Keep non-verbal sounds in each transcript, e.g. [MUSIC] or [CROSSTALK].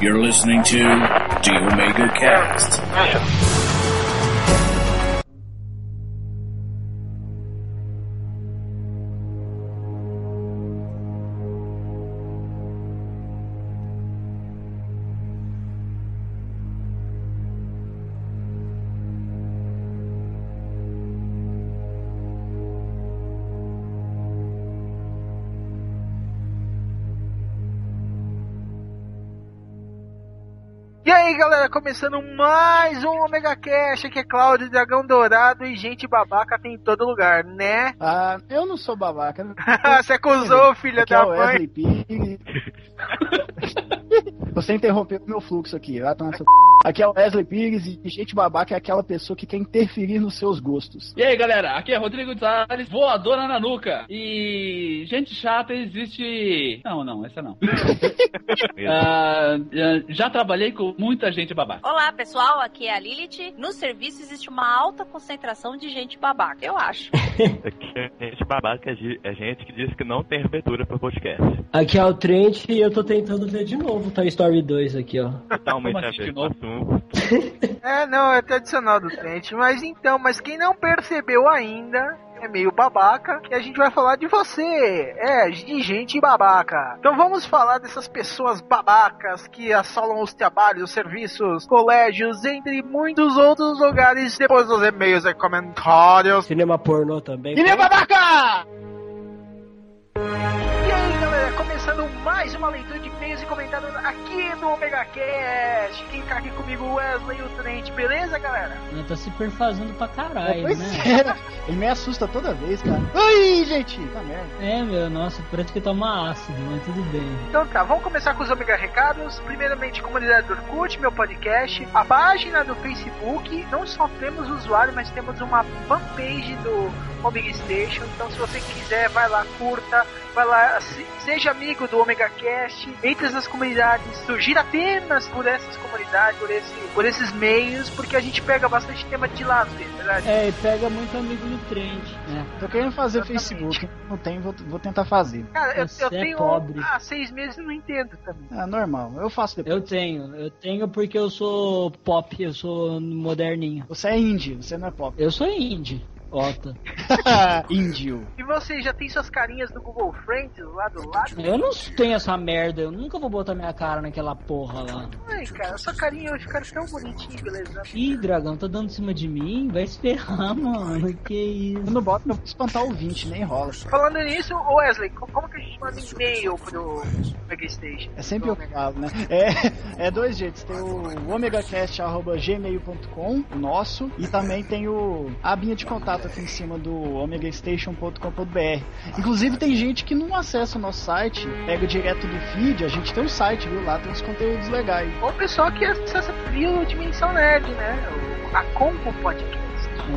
You're listening to the Omega Cast. Começando mais um Omega Cash, aqui é Cláudio, Dragão Dourado e gente babaca tem em todo lugar, né? Ah, eu não sou babaca. [LAUGHS] Você acusou, [LAUGHS] filha Aqui da é mãe. Você interrompeu o meu fluxo aqui. Vai tomar seu c****. Aqui é o Wesley Pires e gente babaca é aquela pessoa que quer interferir nos seus gostos. E aí, galera, aqui é Rodrigo Salles, voadora na nuca. E gente chata existe. Não, não, essa não. [LAUGHS] Ah, já trabalhei com muita gente babaca. Olá, pessoal, aqui é a Lilith. No serviço existe uma alta concentração de gente babaca, eu acho. Aqui [LAUGHS] é gente babaca, é é gente que diz que não tem abertura para podcast. Aqui é o Trent e eu tô tentando ver de novo Toy Story 2 aqui, ó. Totalmente de novo? [LAUGHS] É, não, é tradicional do Trent. Mas então, mas quem não percebeu ainda é meio babaca e a gente vai falar de você. É, de gente babaca. Então vamos falar dessas pessoas babacas que assolam os trabalhos, os serviços, colégios, entre muitos outros lugares depois dos e-mails e comentários. Cinema pornô também. Filha babaca! Começando mais uma leitura de e-mails e comentários aqui no Omega Cast. Quem tá aqui comigo, o Wesley e o Trent, beleza, galera? Né, Tá se perfazendo pra caralho, pois né? é. Ele me assusta toda vez, cara. Ai, gente! Tá merda. É, meu, nossa, parece que toma ácido, mas tudo bem. Então tá, vamos começar com os Omega Recados. Primeiramente, comunidade do Orkut, meu podcast, a página do Facebook. Não só temos usuário, mas temos uma fanpage do Omega Station. Então, se você quiser, vai lá, curta, vai lá, se- seja amigo do Omega Cast. Entre essas comunidades, surgir apenas por essas comunidades, por, esse, por esses meios, porque a gente pega bastante tema de vezes, verdade? É, e pega muito amigo no Trent, né? Tô querendo fazer Exatamente. Facebook. Não tenho, vou, vou tentar fazer. Cara, eu, Você eu é tenho pobre. há seis meses e não entendo também. É normal, eu faço depois. Eu tenho, eu tenho porque eu sou pop, eu sou moderninho. Você é indie, você não é pop. Eu sou indie, Ota. [LAUGHS] Índio. E você já tem suas carinhas do Google Friends lá do lado? Eu não tenho essa merda, eu nunca vou botar minha cara naquela porra lá. Ai, cara, sua carinha hoje ficaram tão bonitinho, beleza? Ih, dragão, tá dando em cima de mim? Vai se ferrar, mano. Que Eu isso? não boto pra espantar o 20, nem rola. Falando nisso, Wesley, co- como que a gente manda e-mail pro Mega Station? É sempre eu que falo, né? É, é dois jeitos. Tem o omegacast.gmail.com, o nosso, e também tem o a abinha de contato aqui em cima do omegastation.com.br. Inclusive tem gente que não acessa o nosso site, pega direto do feed, a gente tem um site, viu? Lá tem uns conteúdos legais. Ou o pessoal que acessa via Dimensão Nerd, né? A Combo Podcast.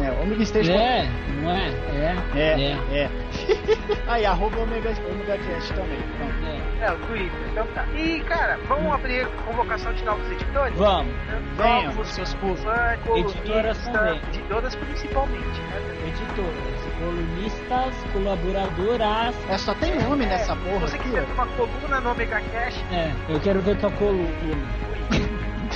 É, omegastation. É, não é? É, É, é. é. [LAUGHS] Aí, arroba omega, omegacast também. Pronto. É. É, o Twitter, então tá. E, cara, vamos abrir convocação de novos editores? Vamos. Venham, Novos seus fãs, Editoras também. editoras principalmente, né? editoras, colunistas, colaboradoras. É, só tem nome nessa Se porra você aqui, quiser ó. ter uma coluna no Omega Cash, É, eu quero ver tua coluna.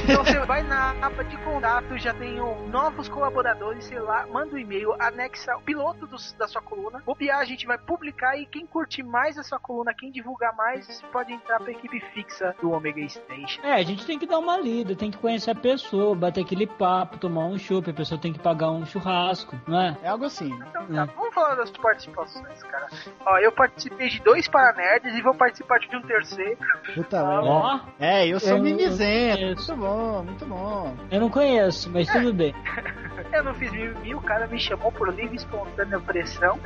Então você vai na aba de contato, já tem um, novos colaboradores, sei lá, manda um e-mail, anexa o piloto dos- da sua coluna. Bobear, a gente vai publicar e quem curtir mais a sua coluna, quem divulgar mais, pode entrar pra equipe fixa do Omega Station. É, a gente tem que dar uma lida, tem que conhecer a pessoa, bater aquele papo, tomar um chopp, a pessoa tem que pagar um churrasco, não é? É algo assim. Então tá, É. vamos falar das participações, cara. Ó, eu participei de dois Paranerds e vou participar de um terceiro. Puta Ah, merda. Ó, É, eu sou Eu- mimizento. eu- Muito bom, muito bom. eu não conheço, mas tudo bem. [LAUGHS] Eu não fiz mil, o cara me chamou por livre e espontânea pressão.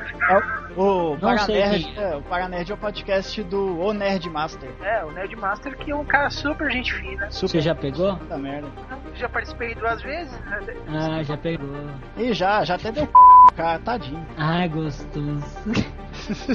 O Não sei Paranerd, quem é, o Paranerd é o podcast do O Nerd Master. É, o Nerdmaster, que é um cara super gente fina. Super Você já pegou? puta merda. Já participei duas vezes, né? Ah, já pegou. E já, já até deu c... cara, tadinho. Ai, gostoso.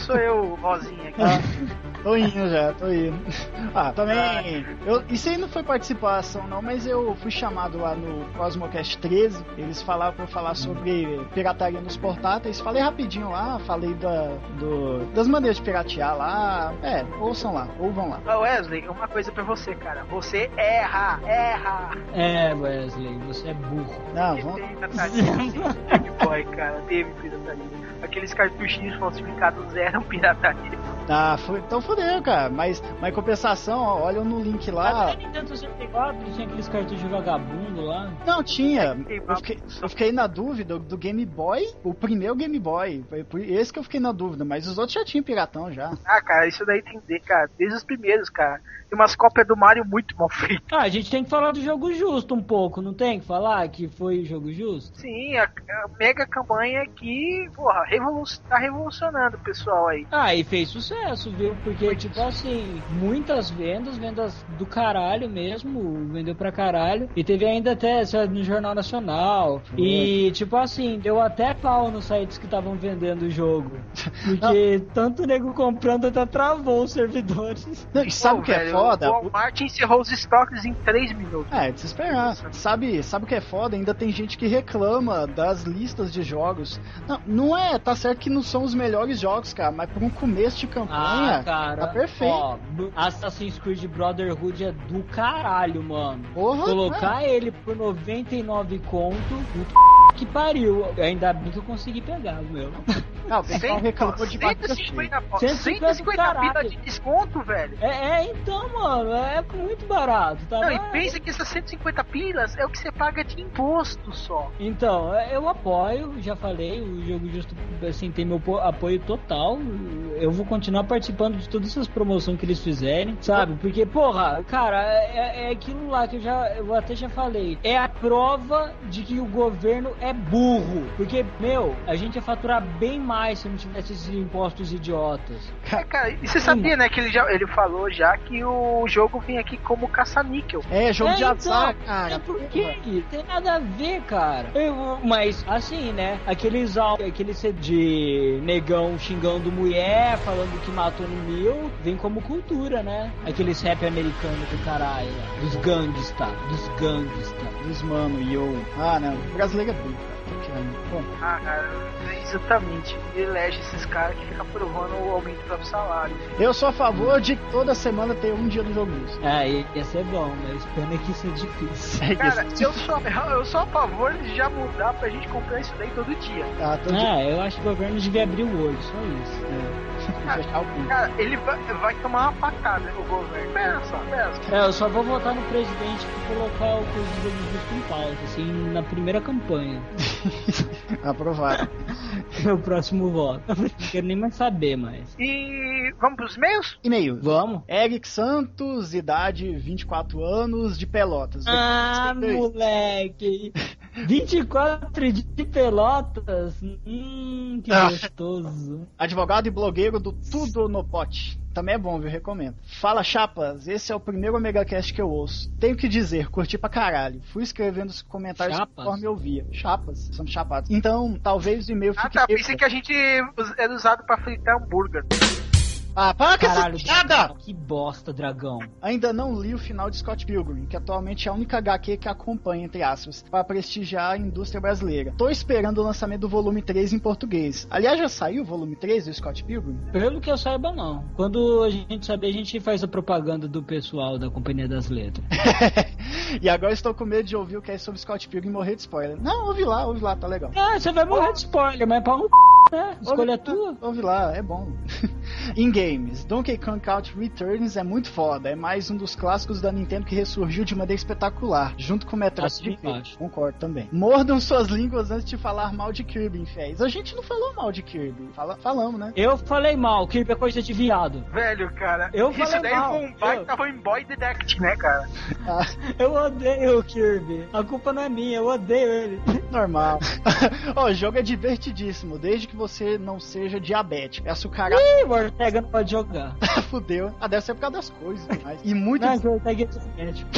Sou eu, Rosinha aqui. Ah, [LAUGHS] tô indo já, tô indo. [LAUGHS] Ah, também. Eu, isso aí não foi participação, não, mas eu fui chamado lá no Cosmocast 13. Eles falaram pra eu falar sobre pirataria nos portáteis. Falei rapidinho lá, falei da, do, das maneiras de piratear lá. É, ouçam lá, ou vão lá. Wesley, uma coisa pra você, cara. Você erra, erra. É, Wesley, você é burro. Não, vamos. Game [LAUGHS] Boy, cara. Teve pirataria. Aqueles cartuchinhos falsificados eram pirataria. Ah, foi, então fodeu, cara. Mas, mas em compensação, ó, olha no link lá. Até Nintendo 64 tinha aqueles cartuchos de vagabundo lá. Não, tinha. Tem Eu fiquei, eu fiquei na dúvida do Game Boy, o primeiro Game Boy. Esse que eu fiquei na dúvida, mas os outros já tinham piratão já. Ah, cara, isso daí tem que ver, cara. Desde os primeiros, cara. Tem umas cópias do Mario muito mal feitas. Ah, a gente tem que falar do jogo justo um pouco, não tem que falar que foi o jogo justo? Sim, a, a mega campanha que, porra, revolu tá revolucionando o pessoal aí. Ah, e fez sucesso, viu? Porque, tipo assim, muitas vendas, vendas do caralho mesmo, vendeu pra caralho. E teve ainda até sabe, no Jornal Nacional. E, tipo assim, deu até pau nos sites que estavam vendendo o jogo. [LAUGHS] Porque tanto nego comprando até travou os servidores. Não, e sabe Pô, o que é velho, foda? O Walmart encerrou os estoques em 3 minutos. É, de se esperar. Sabe, sabe o que é foda? Ainda tem gente que reclama das listas de jogos. Não, não é, tá certo que não são os melhores jogos, cara, mas por um começo de campanha, Ah, cara. tá perfeito. Ó, Assassin's Creed Brotherhood é do caralho, mano. Porra, Colocar ele por 99 conto, puta que pariu. Ainda bem que eu consegui pegar o meu. Não, o pessoal reclamou de bacana. 150, pô, 150 150 pila de desconto, velho. É, é, então, mano, é muito barato, tá? Não, e pensa que essas 150 pilas é o que você paga de imposto só. Então, eu apoio, já falei, o Jogo Justo assim, tem meu po- apoio total. Eu vou continuar participando de todas essas promoções que eles fizerem, sabe? Porque, porra, cara, é, é aquilo lá que eu já eu até já falei. É a prova de que o governo é burro. Porque, meu, a gente ia faturar bem mais se não tivesse esses impostos idiotas. É, cara, e você sabia, né, que ele, já, ele falou já que o jogo vem aqui como caça-níquel. É, jogo É, de azar, então, cara. É porque tem nada a ver, cara. Eu- mas, assim, né? Aqueles áudios, aquele CD de negão xingando mulher, falando que matou no mil, vem como cultura, né? Aqueles rap americano do caralho, lá, dos gangsta, dos gangsta. Dos mano, e eu. Ah, não. O brasileiro é burro. Bom, Ah, cara, é exatamente. Ele elege esses caras que ficam provando o aumento do próprio salário. eu sou a favor de que toda semana ter um dia do jogo isso. É, ia ser bom, mas pena que isso é difícil. Cara, eu sou, eu sou a favor de já mudar pra gente comprar isso daí todo dia. Ah, todo dia. É, eu acho que o governo devia abrir o olho, só isso. É. O. Cara, ele vai, vai tomar uma facada o governo. Pensa, pensa. É, eu só vou votar no presidente pra colocar o coisa do justo em pauta, assim, na primeira campanha. [LAUGHS] Aprovado. [LAUGHS] Meu próximo voto. Não quero nem mais saber mais. E vamos pros e-mails? E-mail. Vamos? Eric Santos, idade 24 anos, de Pelotas. Ah, 86. moleque! 24 de pelotas? Hum, que Ah. gostoso. Advogado e blogueiro do Tudo no Pote. Também é bom, viu? Recomendo. Fala, chapas. Esse é o primeiro Megacast que eu ouço. Tenho que dizer, curti pra caralho. Fui escrevendo os comentários Chapas? conforme eu via. Chapas, são chapados. Então, talvez o e-mail Ah, fique. tá. Pensei que a gente era usado pra fritar hambúrguer. Ah, para com essa piada! que bosta, dragão. Ainda não li o final de Scott Pilgrim, que atualmente é a única HQ que acompanha, entre aspas, para prestigiar a indústria brasileira. Tô esperando o lançamento do volume 3 em português. Aliás, já saiu o volume 3 do Scott Pilgrim? Pelo que eu saiba, não. Quando a gente saber, a gente faz a propaganda do pessoal da Companhia das Letras. [LAUGHS] e agora estou com medo de ouvir o que é sobre Scott Pilgrim e morrer de spoiler. Não, ouve lá, ouve lá, tá legal. Ah, você vai morrer de spoiler, mas pau no c, né? Escolha ouve, tua. Ouve lá, é bom. [LAUGHS] em games, Donkey Kong Country Returns é muito foda. É mais um dos clássicos da Nintendo que ressurgiu de maneira espetacular, junto com Metroid Prime. embaixo. Concordo também. Mordam suas línguas antes de falar mal de Kirby, infiéis. A gente não falou mal de Kirby. Fala, falamos, né? Eu falei mal, Kirby é coisa de viado. Velho, cara. Eu Isso falei daí mal. foi um baita foi um boy detect, né, cara? Ah, Eu odeio o Kirby. A culpa não é minha, eu odeio ele. [LAUGHS] normal. [LAUGHS] Ó, o jogo é divertidíssimo, desde que você não seja diabético. É açucarado, Ih, o Ortega não pode jogar. [LAUGHS] fudeu. Ah, deve ser por causa das coisas. [LAUGHS] Mas... E muito Não, [LAUGHS] é médico.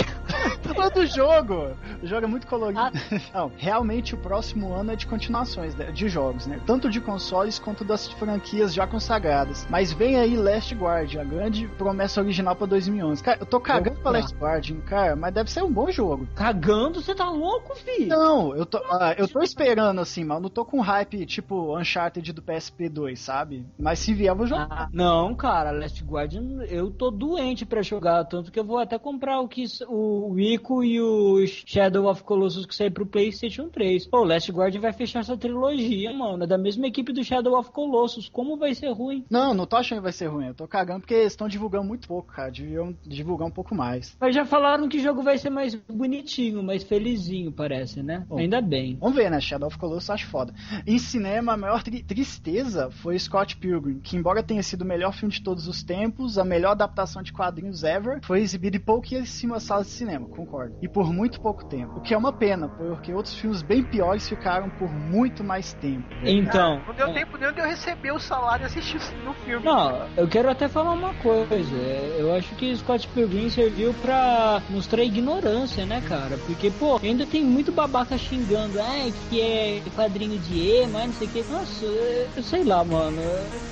Tô do jogo. O jogo é muito colorido. Ah. Não, realmente o próximo ano é de continuações né, de jogos, né? Tanto de consoles quanto das franquias já consagradas. Mas vem aí Last Guardian, a grande promessa original pra 2011. Cara, eu tô cagando pra Opa. Last Guardian, cara, mas deve ser um bom jogo. Cagando, você tá louco, filho? Não, eu tô, ah, eu tô esperando assim, mas eu não tô com hype tipo Uncharted do PSP2, sabe? Mas se vier, eu vou jogar. Ah, não, cara, Last Guardian, eu tô doente pra jogar, tanto que eu vou até comprar o que o Ico e o Shadow of Colossus que sair pro PlayStation 3. Pô, Last Guardian vai fechar essa trilogia, mano. É da mesma equipe do Shadow of Colossus. Como vai ser ruim? Não, não tô achando que vai ser ruim. Eu tô cagando porque eles estão divulgando muito pouco, cara. Deviam divulgar um pouco mais. Mas já falaram que o jogo vai ser mais bonitinho, mais felizinho, parece, né? Bom. Ainda bem. Vamos ver, né? Shadow of Colossus acho foda. Em cinema, a maior tri- tristeza foi Scott Pilgrim, que embora tenha sido o melhor filme de todos os tempos, a melhor adaptação de quadrinhos ever, foi exibido em pouquíssimas salas de cinema, concordo. E por muito pouco tempo. O que é uma pena, porque outros filmes bem piores ficaram por muito mais tempo. Então. Não deu é. tempo nem de eu receber o salário e assistir no filme. Não, eu quero até falar uma coisa. Eu acho que Scott Pilgrim serviu pra mostrar ignorância, né, cara? Porque, pô, ainda tem muito babaca xingando, ai, que é quadrinho de ema, não sei o que. Nossa, eu, eu sei lá, mano.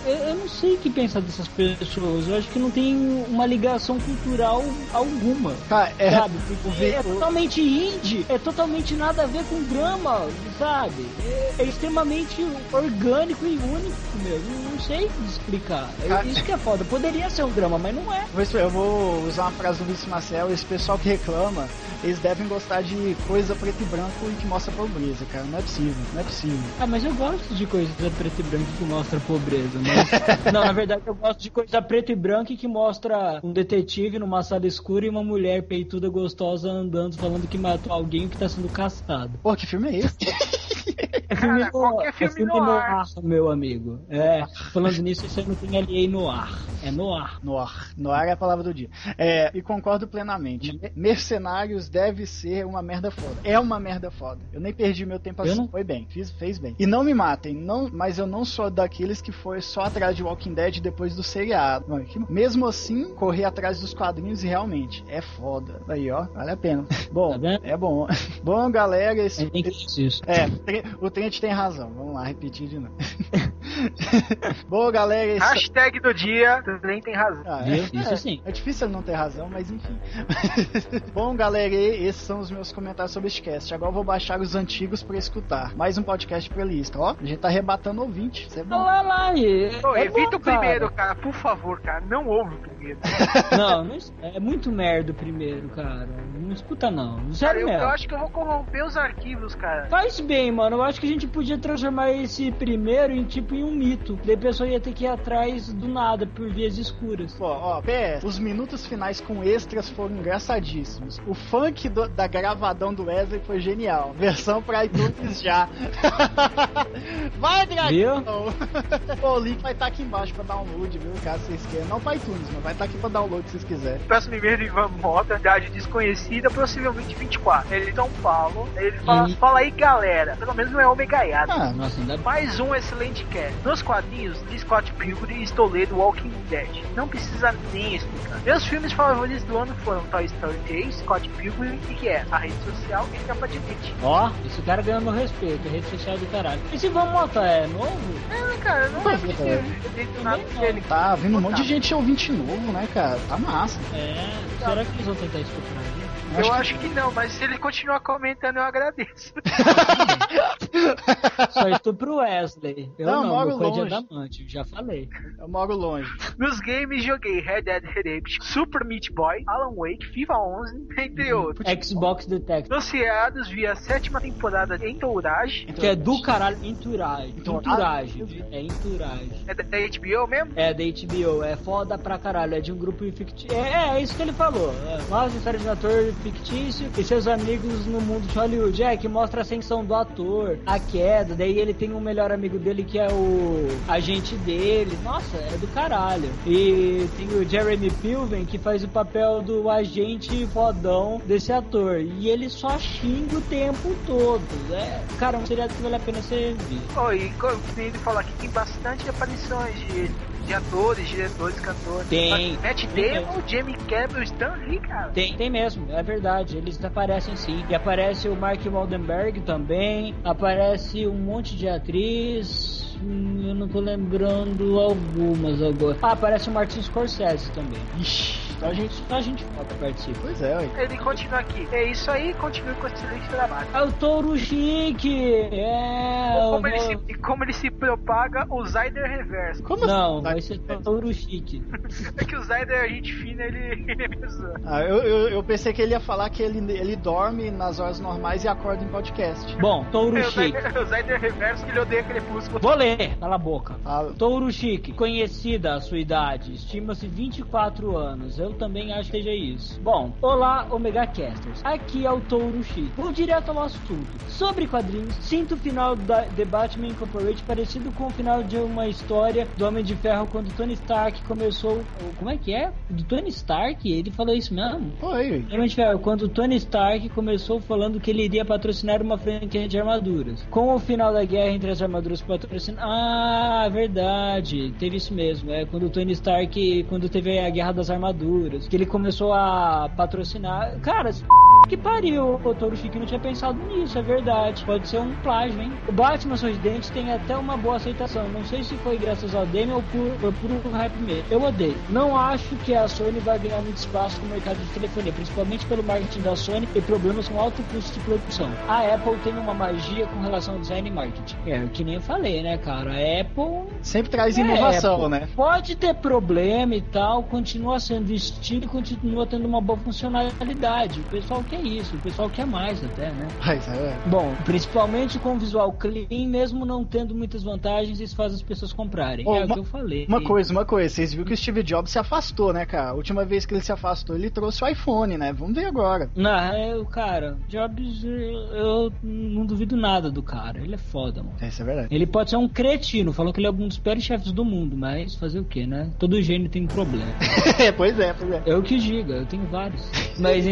Eu, eu não sei o que pensar dessas pessoas. Eu acho que não tem uma ligação cultural alguma. Cara, é, Sabe? Porque é totalmente indie, é totalmente nada a ver com drama, sabe? É, extremamente orgânico e único, meu. Não, sei explicar. É Cara- Isso que é foda. Poderia ser um drama, mas não é. Eu vou usar uma frase do Vice Marcel, esse pessoal que reclama, eles devem gostar de coisa preto e branco e que mostra pobreza, cara. Não é possível, não é possível. Ah, mas eu gosto de coisa preto e branco que mostra pobreza, mas... [LAUGHS] não, na verdade eu gosto de coisa preto e branca que mostra um detetive numa sala escura e uma mulher peituda gostosa andando falando que matou alguém que tá sendo caçado. Pô, que filme é esse? [LAUGHS] [LAUGHS] É filme, Cara, no, qualquer é filme filme no no ar. ar, meu amigo. É, falando nisso, isso aí não tem LA no ar. É no ar. Noir. Noir é a palavra do dia. É, e concordo plenamente. Me- Mercenários deve ser uma merda foda. É uma merda foda. Eu nem perdi meu tempo assim. não- Foi bem, fiz, fez bem. E não me matem, não, mas eu não sou daqueles que foi só atrás de Walking Dead depois do seriado. Mesmo assim, corri atrás dos quadrinhos e realmente é foda. Aí, ó, vale a pena. [LAUGHS] Bom, Tá é bom. Bom, galera, esse, Aí tem que isso. é, o Trent tem razão. Vamos lá, repetir de novo. [LAUGHS] [LAUGHS] Bom, galera, esse... Hashtag do dia, também tem razão. Ah, é, Isso é, sim. É difícil ele não ter razão, mas enfim. [LAUGHS] Bom, galera, esses são os meus comentários sobre este cast. Agora eu vou baixar os antigos pra escutar. Mais um podcast playlist. Ó, a gente tá rebatando ouvinte. Isso é bom. Lá, lá. e- Ô, é evita bom, o primeiro, cara. cara. por favor, cara. Não ouve o primeiro. [LAUGHS] Não, não é muito merda o primeiro, cara. Não escuta não. Cara, Sério eu, eu acho que eu vou corromper os arquivos, cara. Faz bem, mano. Eu acho que a gente podia transformar esse primeiro em tipo em um mito. Daí a pessoa ia ter que ir atrás do nada por vias escuras. Pô, ó, PS, os minutos finais com extras foram engraçadíssimos. O funk do- da gravadão do Wesley foi genial. Versão pra iTunes já. [LAUGHS] Vai, Viu? [LAUGHS] dragão! O link vai estar aqui embaixo pra download, viu? Caso vocês queiram. Não pra iTunes, mas vai estar aqui pra download se vocês quiserem. Próximo e-mail do Ivan Mota, idade desconhecida, possivelmente 24. Ele é São Paulo. Ele fala, Ih. fala aí, galera. Pelo menos não é homegaiado. Ah, Nossa, ainda bem. Mais um excelente cast. Nos quadrinhos de Scott Pilgrim estou lendo Walking Dead. Não precisa nem explicar. Meus filmes favoritos do ano foram Toy Story 3, Scott Pilgrim e que é a rede social e capa de leite. Ó, esse cara ganhou meu respeito. Rede social do caralho. Esse Vamos Motar é novo? É, cara, não é porque É. nada dele. Tá vindo um monte de gente ouvinte novo, né, cara? Tá massa. É. Será que eles vão tentar estuprar Eu acho que não, mas se ele continuar comentando, eu agradeço. [LAUGHS] Só estupro Wesley. Eu Não, não, moro é longe. adamante, já falei. Eu moro longe. Nos games joguei Red Dead Redemption, Super Meat Boy, Alan Wake, FIFA 11, entre outros. Xbox Detect. Anunciados via sétima temporada de Entourage. Que é do caralho. Entourage. Entourage? Entourage. É Entourage. É da da HBO mesmo? É da HBO, é foda pra caralho, é de um grupo fictício. É, é isso que ele falou. É, a história de ator fictício e seus amigos no mundo de Hollywood. É, que mostra a ascensão do ator, a queda, daí ele tem um melhor amigo dele que é o agente dele. Nossa, é do caralho. E tem o Jeremy Pilven que faz o papel do agente fodão desse ator. E ele só xinga o tempo todo. É, cara, um seriado que vale a pena ser visto. Oh, e como ele falou aqui, tem bastante aparições de, de atores, diretores, cantores. Tem. Matt Damon, Jamie Cameron, Stan Lee, cara. Tem, tem mesmo, é verdade. Eles aparecem sim. E aparece o Mark Waldenberg também. Aparece um monte de atriz. Hum, Eu não tô lembrando algumas agora. Ah, aparece o Martin Scorsese também. Ixi, Só a gente, só a gente foda participa. pois é, ué. Ele continua aqui. É isso aí, continue com esse excelente trabalho. É o Touro Chique! É. Como eu ele, vou- se, e como ele se propaga, o Zyder reverso. Como Não, assim? vai ser Touro Chique. [LAUGHS] É que o Zyder, a gente fina, ele. [LAUGHS] Ah, eu, eu, eu pensei que ele ia falar que ele, ele dorme nas horas normais e acorda em podcast. Bom, Touro É, o Chique. O Zyder reverso que ele odeia crepúsculo. Vou ler, cala a boca. Fala. Touro Chique, conhecida a sua idade, estima-se 24 anos. Eu também acho que seja isso. Bom, olá, Omega Casters. Aqui é o Touro Chique. Vou direto ao assunto. Sobre quadrinhos, sinto o final da The Batman Incorporated parecido com o final de uma história do Homem de Ferro quando Tony Stark começou. Como é que é? Do Tony Stark? Ele falou isso mesmo? Foi. Homem de Ferro, quando Tony Stark começou falando que ele iria patrocinar uma franquia de armaduras. Com o final da guerra entre as armaduras patrocinadas. Ah, verdade. Teve isso mesmo. É quando o Tony Stark, quando teve a guerra das armaduras, que ele começou a patrocinar. Cara, [LAUGHS] que pariu, o Toro Chique não tinha pensado nisso, é verdade. Pode ser um plágio, hein? O Batman Sorridente tem até uma boa aceitação. Não sei se foi graças ao Demi ou por, por puro hype mesmo. Eu odeio. Não acho que a Sony vai ganhar muito espaço no mercado de telefonia, principalmente pelo marketing da Sony e problemas com alto custo de produção. A Apple tem uma magia com relação ao design e marketing. É, que nem eu falei, né, cara? A Apple Sempre traz é, inovação, né? Pode ter problema e tal, continua sendo estilo e continua tendo uma boa funcionalidade. O pessoal quer isso, o pessoal quer mais até, né? Mas é. Bom, principalmente com visual clean, mesmo não tendo muitas vantagens, isso faz as pessoas comprarem. Ô, é o uma- que eu falei. Uma coisa, uma coisa, vocês viram que o Steve Jobs se afastou, né, cara? A última vez que ele se afastou, ele trouxe o iPhone, né? Vamos ver agora. Não, é, o cara, Jobs, eu, eu não duvido nada do cara. Ele é foda, mano. É, Isso é verdade. Ele pode ser um cretino, falou que ele é um dos piores chefes do mundo, mas fazer o que, né? Todo gênio tem problema. [LAUGHS] pois é, pois é. Eu que diga, eu tenho vários. [LAUGHS] Mas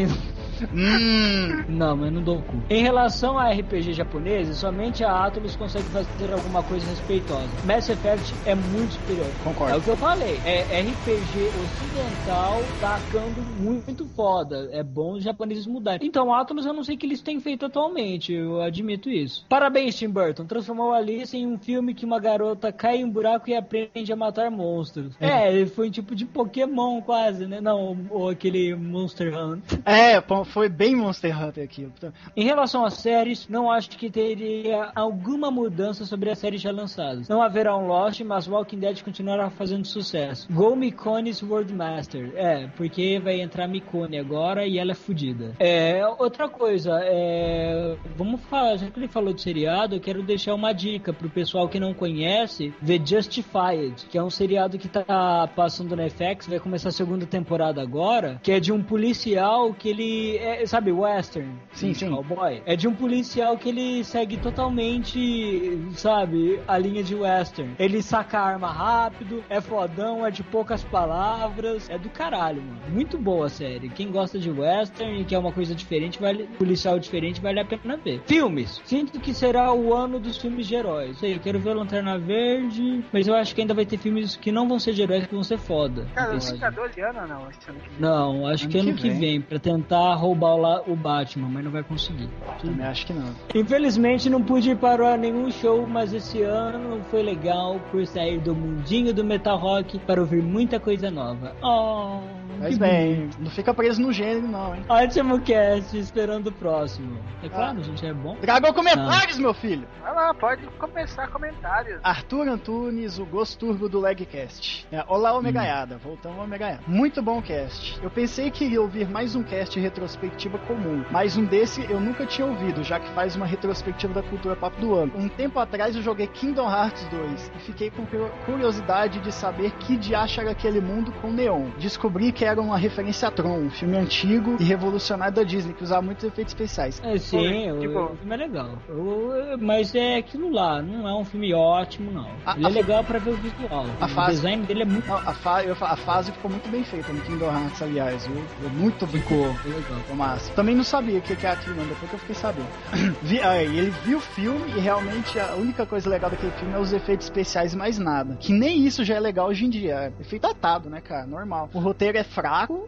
Hum. não, mas não dou o cu. Em relação a RPG japoneses, somente a Atlus consegue fazer alguma coisa respeitosa. Mass Effect é muito superior. Concordo. É o que eu falei. É RPG ocidental tacando muito foda. É bom os japoneses mudarem. Então, Atlus eu não sei o que eles têm feito atualmente. Eu admito isso. Parabéns, Tim Burton. Transformou Alice em um filme que uma garota cai em um buraco e aprende a matar monstros. É, ele foi um tipo de Pokémon quase, né? Não, ou aquele Monster Hunt. É, foi bem Monster Hunter aquilo. Em relação às séries, não acho que teria alguma mudança sobre as séries já lançadas. Não haverá um Lost, mas Walking Dead continuará fazendo sucesso. Go Mikone's World Master. É, porque vai entrar Mikone agora e ela é fodida. É, outra coisa, é, vamos falar, já que ele falou de seriado, eu quero deixar uma dica pro pessoal que não conhece, The Justified, que é um seriado que tá passando na FX, vai começar a segunda temporada agora, que é de um policial que ele, é, sabe, western, Sim, sim. cowboy. É de um policial que ele segue totalmente, sabe, a linha de western. Ele saca a arma rápido, é fodão, é de poucas palavras, é do caralho, mano. Muito boa a série. Quem gosta de western e quer uma coisa diferente, vale, policial diferente, vale a pena ver. Filmes. Sinto que será o ano dos filmes de heróis. Sei, eu quero ver Lanterna Verde, mas eu acho que ainda vai ter filmes que não vão ser de heróis, que vão ser foda. Cara, Eu os. Vingadores ano ou não? Esse ano que vem. Não, acho Ano que ano que que vem. vem, pra tentar roubar o, o Batman, mas não vai conseguir. Também acho que não. Infelizmente não pude ir para nenhum show, mas esse ano foi legal por sair do mundinho do metal rock para ouvir muita coisa nova. Oh, Mas que bem, não fica preso no gênero, não, hein? Ótimo cast, esperando o próximo. É claro, a gente é bom. Traga comentários, meu filho! Vai lá, pode começar comentários. Arthur Antunes, o Ghost Turbo do Legcast. É, Olá, Omegaiada. Voltamos ao Omegaiada. Muito bom cast. Eu pensei que iria ouvir mais um cast retrospectiva comum, mas um desse eu nunca tinha ouvido, já que faz uma retrospectiva da cultura pop do ano. Um tempo atrás eu joguei Kingdom Hearts 2 e fiquei com cu- curiosidade de saber que diacho era aquele mundo com neon. Descobri que era uma referência a Tron, um filme antigo e revolucionário da Disney, que usava muitos efeitos especiais. É, sim, tipo- o filme é legal. O- mas é aquilo lá, não é um filme ótimo, não. A- Ele é a- legal pra ver o visual. a o fase- design dele é muito Não, a, fa- eu a fase ficou muito bem feita no Kingdom Hearts, aliás, viu? Ficou muito bem. Ficou, legal. máximo. Também não sabia o que que é aquilo, não, depois que eu fiquei sabendo. [CLEARS THROAT] Vi- aí, ele viu o filme e realmente a única coisa legal daquele filme é os efeitos especiais e mais nada. Que nem isso já é legal hoje em dia. É efeito datado, né, cara? Normal. O roteiro é fraco,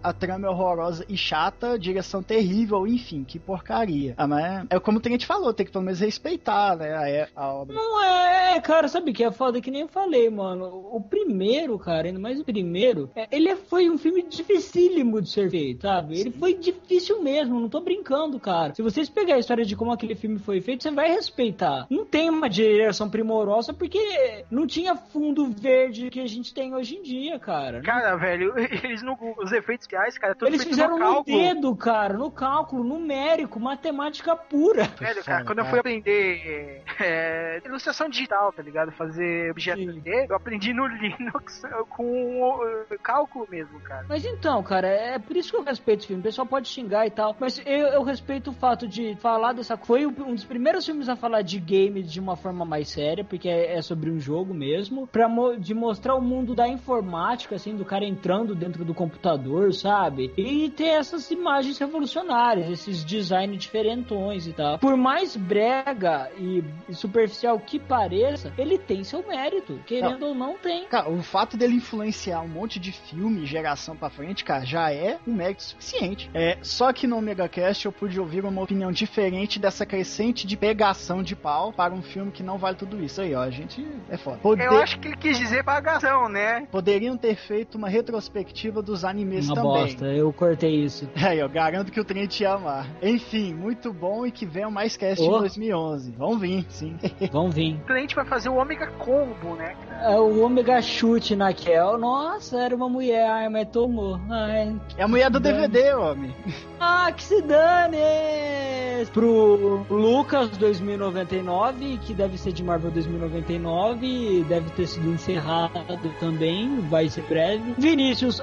a trama é horrorosa e chata, direção terrível, enfim, que porcaria. Ah, mas é como o Tenente falou, tem que pelo menos respeitar, né, a, a obra. Não é, cara, sabe o que é foda? Que nem eu falei, mano. O primeiro, cara, ainda mais o primeiro, é, ele foi um filme dificílimo de ser feito, sabe? Ele foi difícil mesmo, não tô brincando, cara. Se vocês pegarem a história de como aquele filme foi feito, você vai respeitar. Não tem uma direção primorosa porque não tinha fundo verde que a gente tem hoje em dia, cara. Cara, velho, [LAUGHS] eles não. Os efeitos especiais, cara, tudo Eles fizeram no no dedo, cara, no cálculo, numérico, matemática pura. Velho, cara, quando eu cara. fui aprender é, ilustração digital, tá ligado? Fazer objeto Sim. 3D, eu aprendi no [LAUGHS] Linux com uh, cálculo mesmo, cara. Mas então, cara, é por isso que eu respeito esse filme. O pessoal pode xingar e tal, mas eu, eu respeito o fato de falar dessa. Foi o- um dos primeiros filmes a falar de games de uma forma mais séria, porque é, é sobre um jogo mesmo, pra mo- de mostrar o mundo da informática, assim, do cara entrando dentro do computador, sabe? E ter essas imagens revolucionárias, esses designs diferentões e tal. Por mais brega e, superficial que pareça, ele tem seu mérito. Querendo ou não, tem. Cara, o fato dele influenciar um monte de filme, geração pra frente, cara, já é um mérito suficiente. É, só que no Omega Cast eu pude ouvir uma opinião diferente dessa crescente de pegação de pau para um filme que não vale tudo isso. Aí, ó, a gente é foda. Poder- Eu acho que ele quis dizer bagação, né? Poderiam ter feito uma retrospectiva dos animes Uma também. bosta, eu cortei isso. Aí, [LAUGHS] eu garanto que o trem te ia amar. Enfim, muito bom e que venham mais cast em Oh. 2011. Vão vir, sim. [LAUGHS] Vão vir. A gente vai fazer o Omega Combo, né? É o Omega Chute na Kel. Nossa, era uma mulher, ai, mas tomou. Ai. É a mulher do Dane. DVD, homem. [LAUGHS] Ah, que se dane! Pro Lucas 2099, que deve ser de Marvel 2099, deve ter sido encerrado também, vai ser breve. Vinícius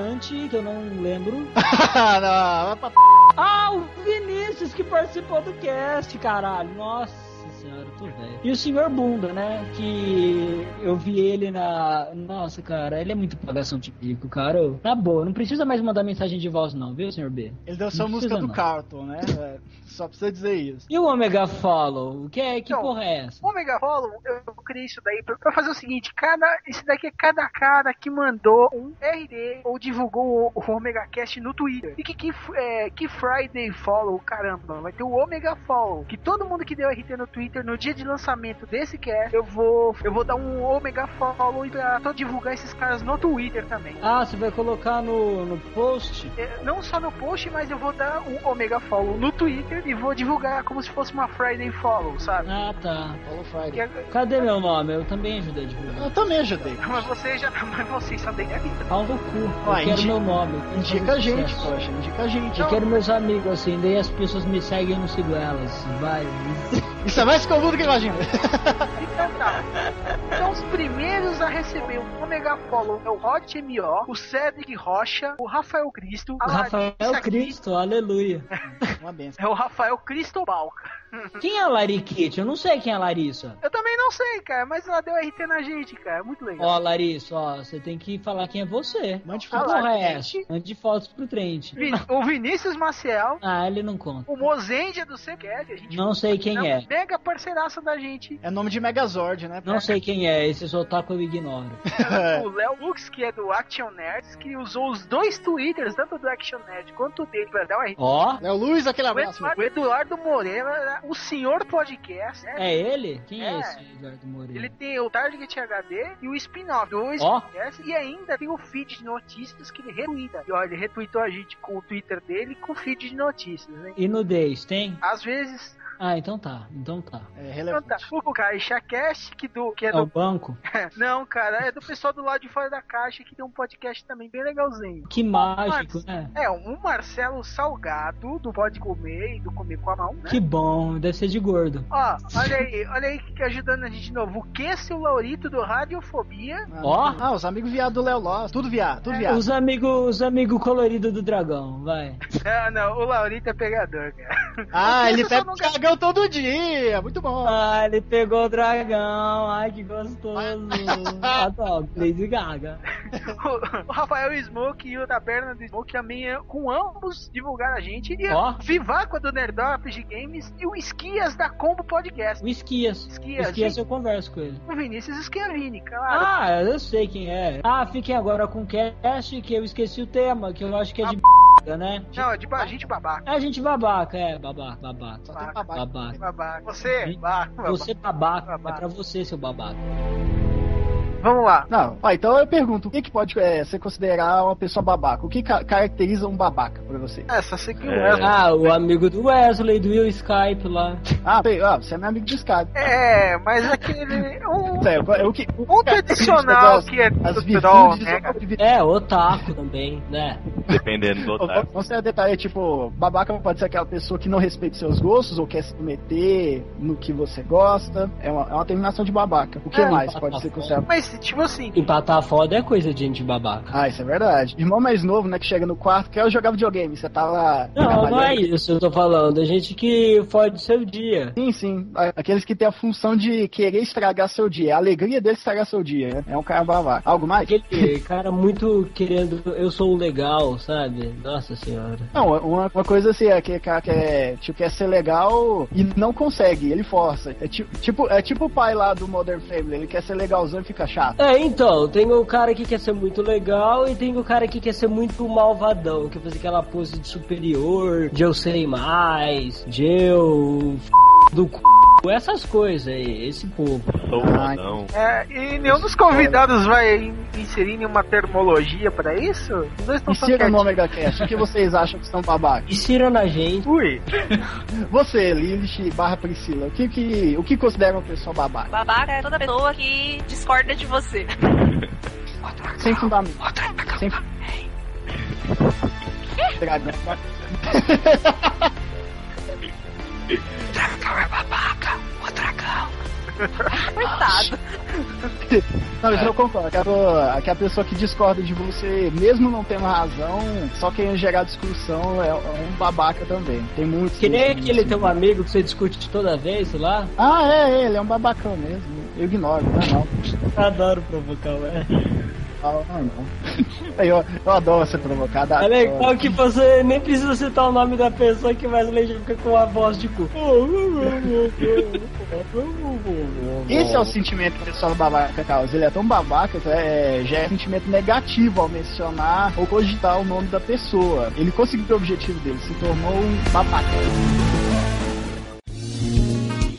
Amanciante, que eu não lembro. [LAUGHS] não, pra Ah, o Vinícius que participou do cast, caralho. Nossa senhora, eu tô velho. E o Senhor Bunda, né? Que eu vi ele na. Nossa, cara, ele é muito pagação de pico, cara. Na boa, não precisa mais mandar mensagem de voz, não, viu, Senhor B? Ele deu sua Não música do não. Carlton, né? É, Só precisa dizer isso. E o Omega Follow? Que, é, que Então, porra é essa? O Omega Follow, eu criei isso daí pra, pra fazer o seguinte: cada, esse daqui é cada cara que mandou um RD ou divulgou o, o Omega Cast no Twitter. E que, que, é, que Friday Follow, caramba, vai ter o Omega Follow. Que todo mundo que deu RT no Twitter no dia de lançamento desse cast, eu vou, eu vou dar um Omega Follow e pra tô divulgar esses caras no Twitter também. Ah, você vai colocar no, no post? É, Não só no post, mas eu vou dar um Omega Follow no Twitter e vou divulgar como se fosse uma Friday Follow, sabe? Ah, tá. Follow Que Friday. é- Cadê meu nome? Eu também ajudei a divulgar. Eu também ajudei. Mas vocês já. [LAUGHS] Mas vocês são bem vida. Pau no cu. Eu Ué, quero meu nome. eu Indica a gente, sucesso. poxa, indica a gente. Eu quero meus amigos assim, daí as pessoas me seguem e eu não sigo elas. Vai. Isso é mais comum do que imagina. Então tá. Então os primeiros a receber o Omega Follow é o Hot MO, o Cedric Rocha, o Rafael Cristo, a Rafael Larissa Cristo, aleluia. Uma benção. É o Rafael Cristobal. Quem é a Lariquete? Eu não sei quem é a Larissa. Eu também não sei, cara, mas ela deu RT na gente, cara. É muito legal. Ó, Larissa, ó, você tem que falar quem é você. Mande Ah, foto. é essa? Mande fotos pro Trent. Vi- O Vinícius Maciel, Ah, ele não conta. o Mozendia do CQF, a gente Não sei quem é um é. mega parceiraço da gente. É nome de Megazord, né? Não sei quem é, esse otaku eu ignoro. [LAUGHS] o Léo Lux, que é do Action Nerds, que usou os dois twitters, tanto do Action Nerd quanto o dele, pra dar um RT. Ó, Léo Luiz, aquele O abraço. Eduardo, o Eduardo Moreira, o senhor podcast, né? é ele? Quem é, É. esse Eduardo Moreira? Ele tem o Target HD e o spin-off, dois Ó. podcasts, e ainda tem o feed de notícias que ele retweeta. E olha, ele retweetou a gente com o Twitter dele e com o feed de notícias, né? E nudez, tem? Às vezes, Ah, então tá, então tá. É então relevante. tá. O Caixa Cast, que, do, que é É o do. banco? [LAUGHS] Não, cara, é do pessoal do lado de fora da caixa que tem um podcast também bem legalzinho. Que mágico, né? É, um Marcelo Salgado, do Pode Comer e do Comer com a Mão, né? Que bom, deve ser de gordo. Ó, olha aí, olha aí que ajudando a gente de novo. O que seu Laurito do Radiofobia? Ah, Ó. Ah, os amigos viados do Léo Loss. Tudo viado, tudo viado. Os amigos os amigo coloridos do dragão, vai. [LAUGHS] Ah, não, o Laurito é pegador, cara. Ah, ele pega não o dragão dragão todo dia, muito bom. Ah, ele pegou o dragão. Ai, que gostoso. [LAUGHS] Adoro, Lady Gaga. o, Rafael Smoke e o da Berna do Smoke também é- com ambos divulgaram a gente. E Ó. a Vivaco do Nerdor RPG Games e o Esquias da Combo Podcast. O Esquias. Esquias, Esquias eu converso com ele. O Vinícius Schiavini, claro. Ah, eu sei quem é. Ah, fiquem agora com o cast que eu esqueci o tema, que eu acho que é de b, né? Não, é de ba- gente babaca. É gente babaca, é, babaca, babaca. Só tem babaca. Babaca. Babaca. Você, babaca. Você babaca, Babaca. é pra você, seu babaca. Vamos lá. Não, ó, então eu pergunto, o que, que pode é, você considerar uma pessoa babaca? O que ca- caracteriza um babaca pra você? É, só sei que o É. Wesley. Ah, o amigo do Wesley, do Will Skype lá. Ah, ah, você é meu amigo de escada. É, mas aquele. Um É, [LAUGHS] é o que. o ponto característica adicional das- que é As do troll, virtudes né? É, otaku também, né? Dependendo do otário. Vamos ser detalhe, tipo, babaca pode ser aquela pessoa que não respeita seus gostos ou quer se meter no que você gosta. É uma, é uma terminação de babaca. O que É, mais pode ser considerado? Mas, tipo assim, Empatar foda é coisa de gente babaca. Ah, isso é verdade. Irmão mais novo, né, que chega no quarto, quer jogar videogame. Você tá lá. Não, não é isso, eu tô falando. É gente que fode seu dia. Sim, sim. Aqueles que têm a função de querer estragar seu dia. A alegria deles estragar seu dia. né? É um cara babaca. Algo mais? Aquele cara muito querendo. Eu sou o legal, sabe? Nossa senhora. Não, uma, uma coisa assim, é aquele cara que é, tipo, quer ser legal e não consegue, ele força. É tipo, tipo, é tipo o pai lá do Modern Family, ele quer ser legalzão e fica chato. É, então, tem o cara que quer ser muito legal e tem o cara que quer ser muito malvadão, que fazer aquela pose de superior, de eu sei mais, de eu f... do c... essas coisas aí, esse povo. Sou Ai. fodão. é, e nenhum dos convidados vai in- inserir nenhuma termologia pra isso? Os dois estão Insira no quietinhos. Omega Cast, o que vocês acham que são babacas? Insira na gente. Ui, [LAUGHS] Você, Lilith barra Priscila, o que, que, o que considera uma pessoa babaca? Babaca é toda pessoa que discorda de você. [LAUGHS] Sem fundamento. Sem Dragão. [LAUGHS] Coitado. Não, isso eu concordo. Aquela, aquela pessoa que discorda de você, mesmo não tendo razão, só querendo gerar discussão, é, é um babaca também. Tem muitos. Que nem aquele teu amigo que você discute toda vez, lá. Ah, é, ele é um babacão mesmo. Eu ignoro, não é não. Adoro provocar, ué. Não, não, não. [LAUGHS] Eu, eu adoro ser provocado. É legal que você nem precisa citar o nome da pessoa que mais já fica com a voz de cu. Esse é o sentimento que o pessoal babaca causa. Ele é tão babaca que é, já é sentimento negativo ao mencionar ou cogitar o nome da pessoa. Ele conseguiu o objetivo dele, se tornou um babaca.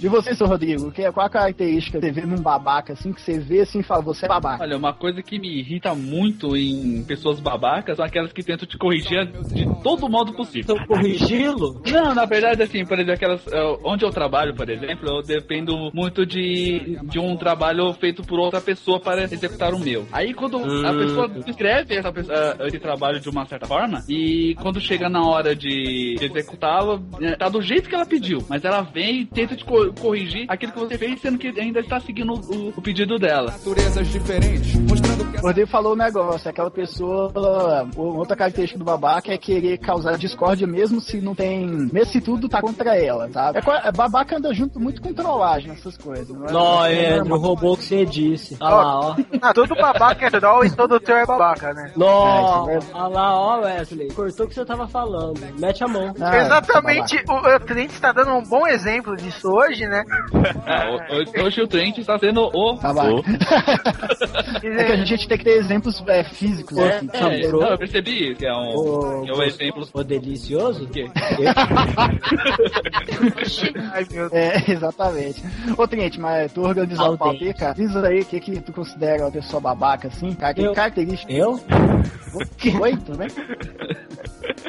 E você, seu Rodrigo, que, qual a característica que você vê num babaca, assim, que você vê assim e fala, você é babaca? Olha, uma coisa que me irrita muito em pessoas babacas são aquelas que tentam te corrigir de todo modo possível. Então corrigi-lo? Não, na verdade, assim, por exemplo, aquelas. eh, Onde eu trabalho, por exemplo, eu dependo muito de, de um trabalho feito por outra pessoa para executar o meu. Aí quando a Hum. pessoa descreve essa pessoa- eh, esse trabalho de uma certa forma, e quando chega na hora de, executá-lo, tá do jeito que ela pediu, mas ela vem e tenta te corrigir aquilo que você fez, sendo que ainda está seguindo o, o pedido dela. O Rodrigo falou o negócio, aquela pessoa, outra característica do babaca é querer causar discórdia mesmo se não tem, mesmo se tudo tá contra ela, sabe? É, co- é, babaca anda junto muito com trollagem, essas coisas. Não é, Não, é é, o robô que você disse. Olha lá, ó. ah, todo babaca é troll e todo teu é babaca, né? Não, É, é olha lá, ó, Wesley. Cortou o que você tava falando. Mete a mão. Ah, Exatamente, o, o Trent está dando um bom exemplo disso hoje, né? [LAUGHS] Ah, ho- hoje o Trent está sendo o. Ô. [LAUGHS] É que a gente tem que ter exemplos é, físicos, É, assim. É, sabe? não, eu percebi que é um, Ô, que é um exemplo. O delicioso? quê? [LAUGHS] Ai, meu Deus. É, exatamente. Ô, Trent, mas tu organizou o Autêntico. pauta aí, cara. Diz aí o que, que tu considera uma pessoa babaca, assim, cara. Que Eu- característica. Eu? Oi, tudo bem?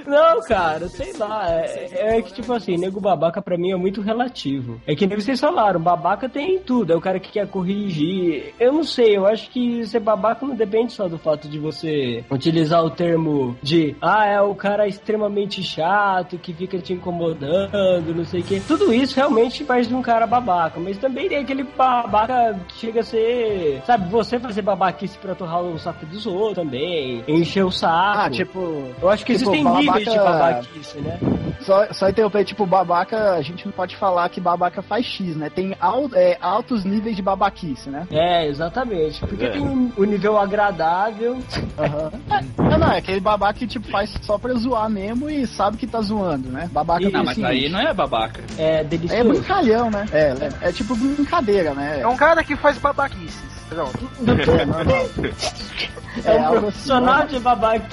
Não, cara, sei lá. É, é que, tipo assim, nego babaca pra mim é muito relativo. É que nem vocês falaram, babaca tem tudo. É o cara que quer corrigir. Eu não sei, eu acho que ser babaca não depende só do fato de você utilizar o termo de, ah, é o cara extremamente chato que fica te incomodando, não sei o quê. Tudo isso realmente faz de um cara babaca. Mas também tem aquele babaca que chega a ser, sabe, você fazer babaquice pra torrar o saco dos outros também, encher o saco. Ah, tipo. Eu acho que Tipo, existem babaca- níveis de babaquice, né? Só, só interromper, tipo, babaca, a gente não pode falar que babaca faz X, né? Tem al, é, altos níveis de babaquice, né? É, exatamente. Porque É. tem um- o nível agradável. Aham. Não, não, é aquele babaca que, tipo, faz só pra zoar mesmo e sabe que tá zoando, né? Babaca Não, mas aí não é babaca. É É delicioso. brincalhão, né? É, é, é tipo brincadeira, né? É um cara que faz babaquices. Pronto. [LAUGHS] É, normal. É um algo profissional assim, de babaca.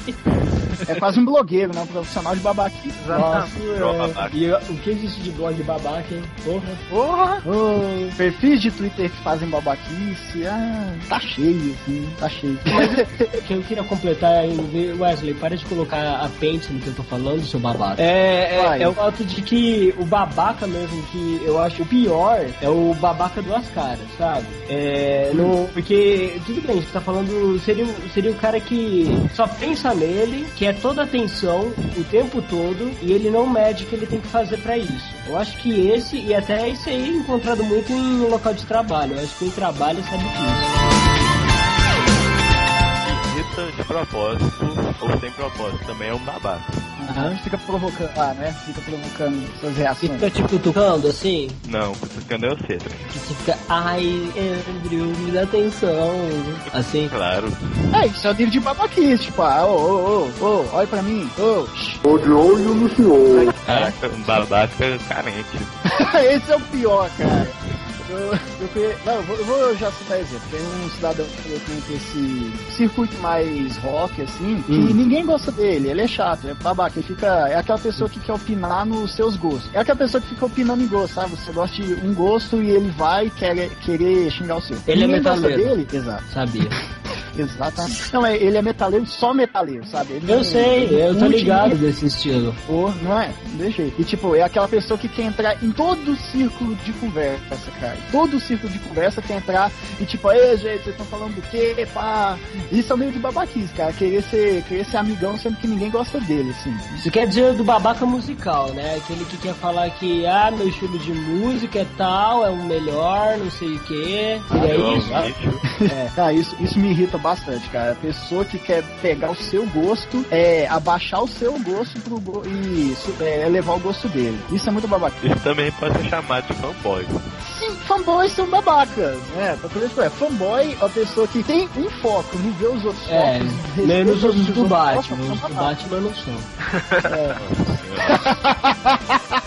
É quase um blogueiro, né? Um profissional de babaquice. Nossa, é. E o que existe de blog babaca, hein? Porra. Porra! Ô, perfis de Twitter que fazem babaquice, ah, tá cheio, assim, tá cheio. O [LAUGHS] que eu queria completar aí, Wesley, para de colocar apêndice no que eu tô falando, seu babaca. É, é, é o fato de que o babaca mesmo, que eu acho o pior, é o babaca duas caras, sabe? É, no, porque, tudo bem, a gente tá falando, seria, o- seria o cara que só pensa nele, quer toda atenção o tempo todo, e ele não mede o que ele tem que fazer pra isso. Eu acho que esse, e até esse aí é encontrado muito em local de trabalho, eu acho que em trabalho sabe disso. Irrita de propósito ou sem propósito, também é um babaca. A gente fica provocando, ah, né? Fica provocando suas reações. Fica te cutucando assim, Não, cutucando é o Cedro. que você fica, ai, Andrew, me dá atenção. Assim. Claro. É, isso é o nível de babaquice, tipo, ah, ô, ô, ô, ô, olha pra mim, ô, Caraca, um babaca carente. [LAUGHS] Esse é o pior, cara. Eu, eu, não, eu vou, eu vou já citar exemplo. Tem um cidadão que eu conheço esse circuito mais rock, assim, que ninguém gosta dele. Ele é chato, é babaca. Ele fica. É aquela pessoa que quer opinar nos seus gostos. É aquela pessoa que fica opinando em gosto, sabe? Você gosta de um gosto e ele vai querer, querer xingar o seu. Ele é ninguém gosta metaleiro. dele? Exato. Sabia. [LAUGHS] Exatamente. Não, é, ele é metaleiro, só metaleiro, sabe? Ele Eu não- sei, eu tô ligado ninguém. desse estilo. Pô, não é? Deixa aí. E tipo, é aquela pessoa que quer entrar em todo o círculo de conversa, cara. Todo o círculo de conversa quer entrar e tipo, ei, gente, vocês estão falando do quê? Pá. Isso é meio de babaquice, cara. Querer ser, querer ser amigão sendo que ninguém gosta dele, assim. Isso quer dizer do babaca musical, né? Aquele que quer falar que, ah, meu estilo de música é tal, é o melhor, não sei o quê. Seria Eu isso? amo bicho. É, cara, isso, isso me irrita bastante, cara. A pessoa que quer pegar o seu gosto, é, abaixar o seu gosto pro go e é, elevar o gosto dele. Isso é muito babaquice. Isso também pode ser chamado de fanboy. Sim, fanboys são babacas, né? Pra poder tipo, é, fanboy é a pessoa que tem um foco, não vê os outros É, focos. menos os do Batman. Os do. Batman não são.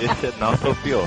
Esse é nosso é o pior.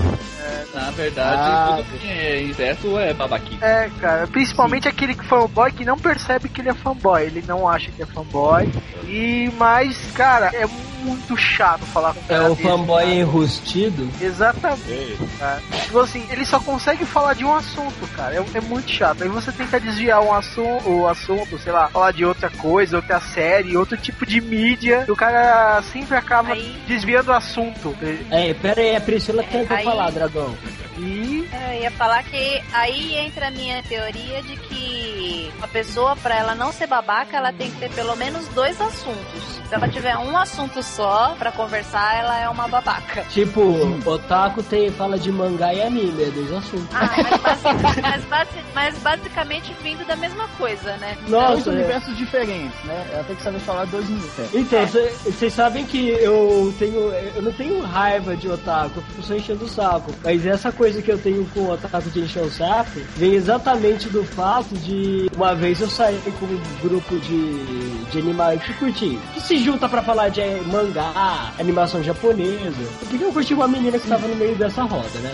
Na verdade, Ah, tudo que é excesso é babaquice. É, cara, principalmente aquele que fanboy que não percebe que ele é fanboy, ele não acha que é fanboy. E mas, cara, é muito chato falar com um É o desse, fanboy cara. enrustido. Exatamente, cara. Tipo assim, ele só consegue falar de um assunto, cara. É, é muito chato. Aí você tenta desviar um assunto, o assunto, sei lá, falar de outra coisa, outra série, outro tipo de mídia. E o cara sempre acaba Aí- desviando o assunto. É, pera aí, a Priscila tenta Aí- falar, dragão. E Eu ia falar que aí entra a minha teoria de que a pessoa, pra ela não ser babaca, ela tem que ter pelo menos dois assuntos. Se ela tiver um assunto só pra conversar, ela é uma babaca. Tipo, otaku tem, fala de mangá e anime, é dois assuntos. Ah, mas, basi- mas basi- mas basicamente vindo da mesma coisa, né? Dois Nossa, é. universos diferentes, né? Ela tem que saber falar dois universos. Então, vocês sabem que eu tenho. Eu não tenho raiva de otaku, eu fico só enchendo o saco. Mas essa coisa que eu tenho com o otaku de encher o saco vem exatamente do fato de uma vez eu saí com um grupo de, de animais que curti. Que se junta pra falar de mangá, animação japonesa. Por que eu curti uma menina que tava no meio dessa roda, né?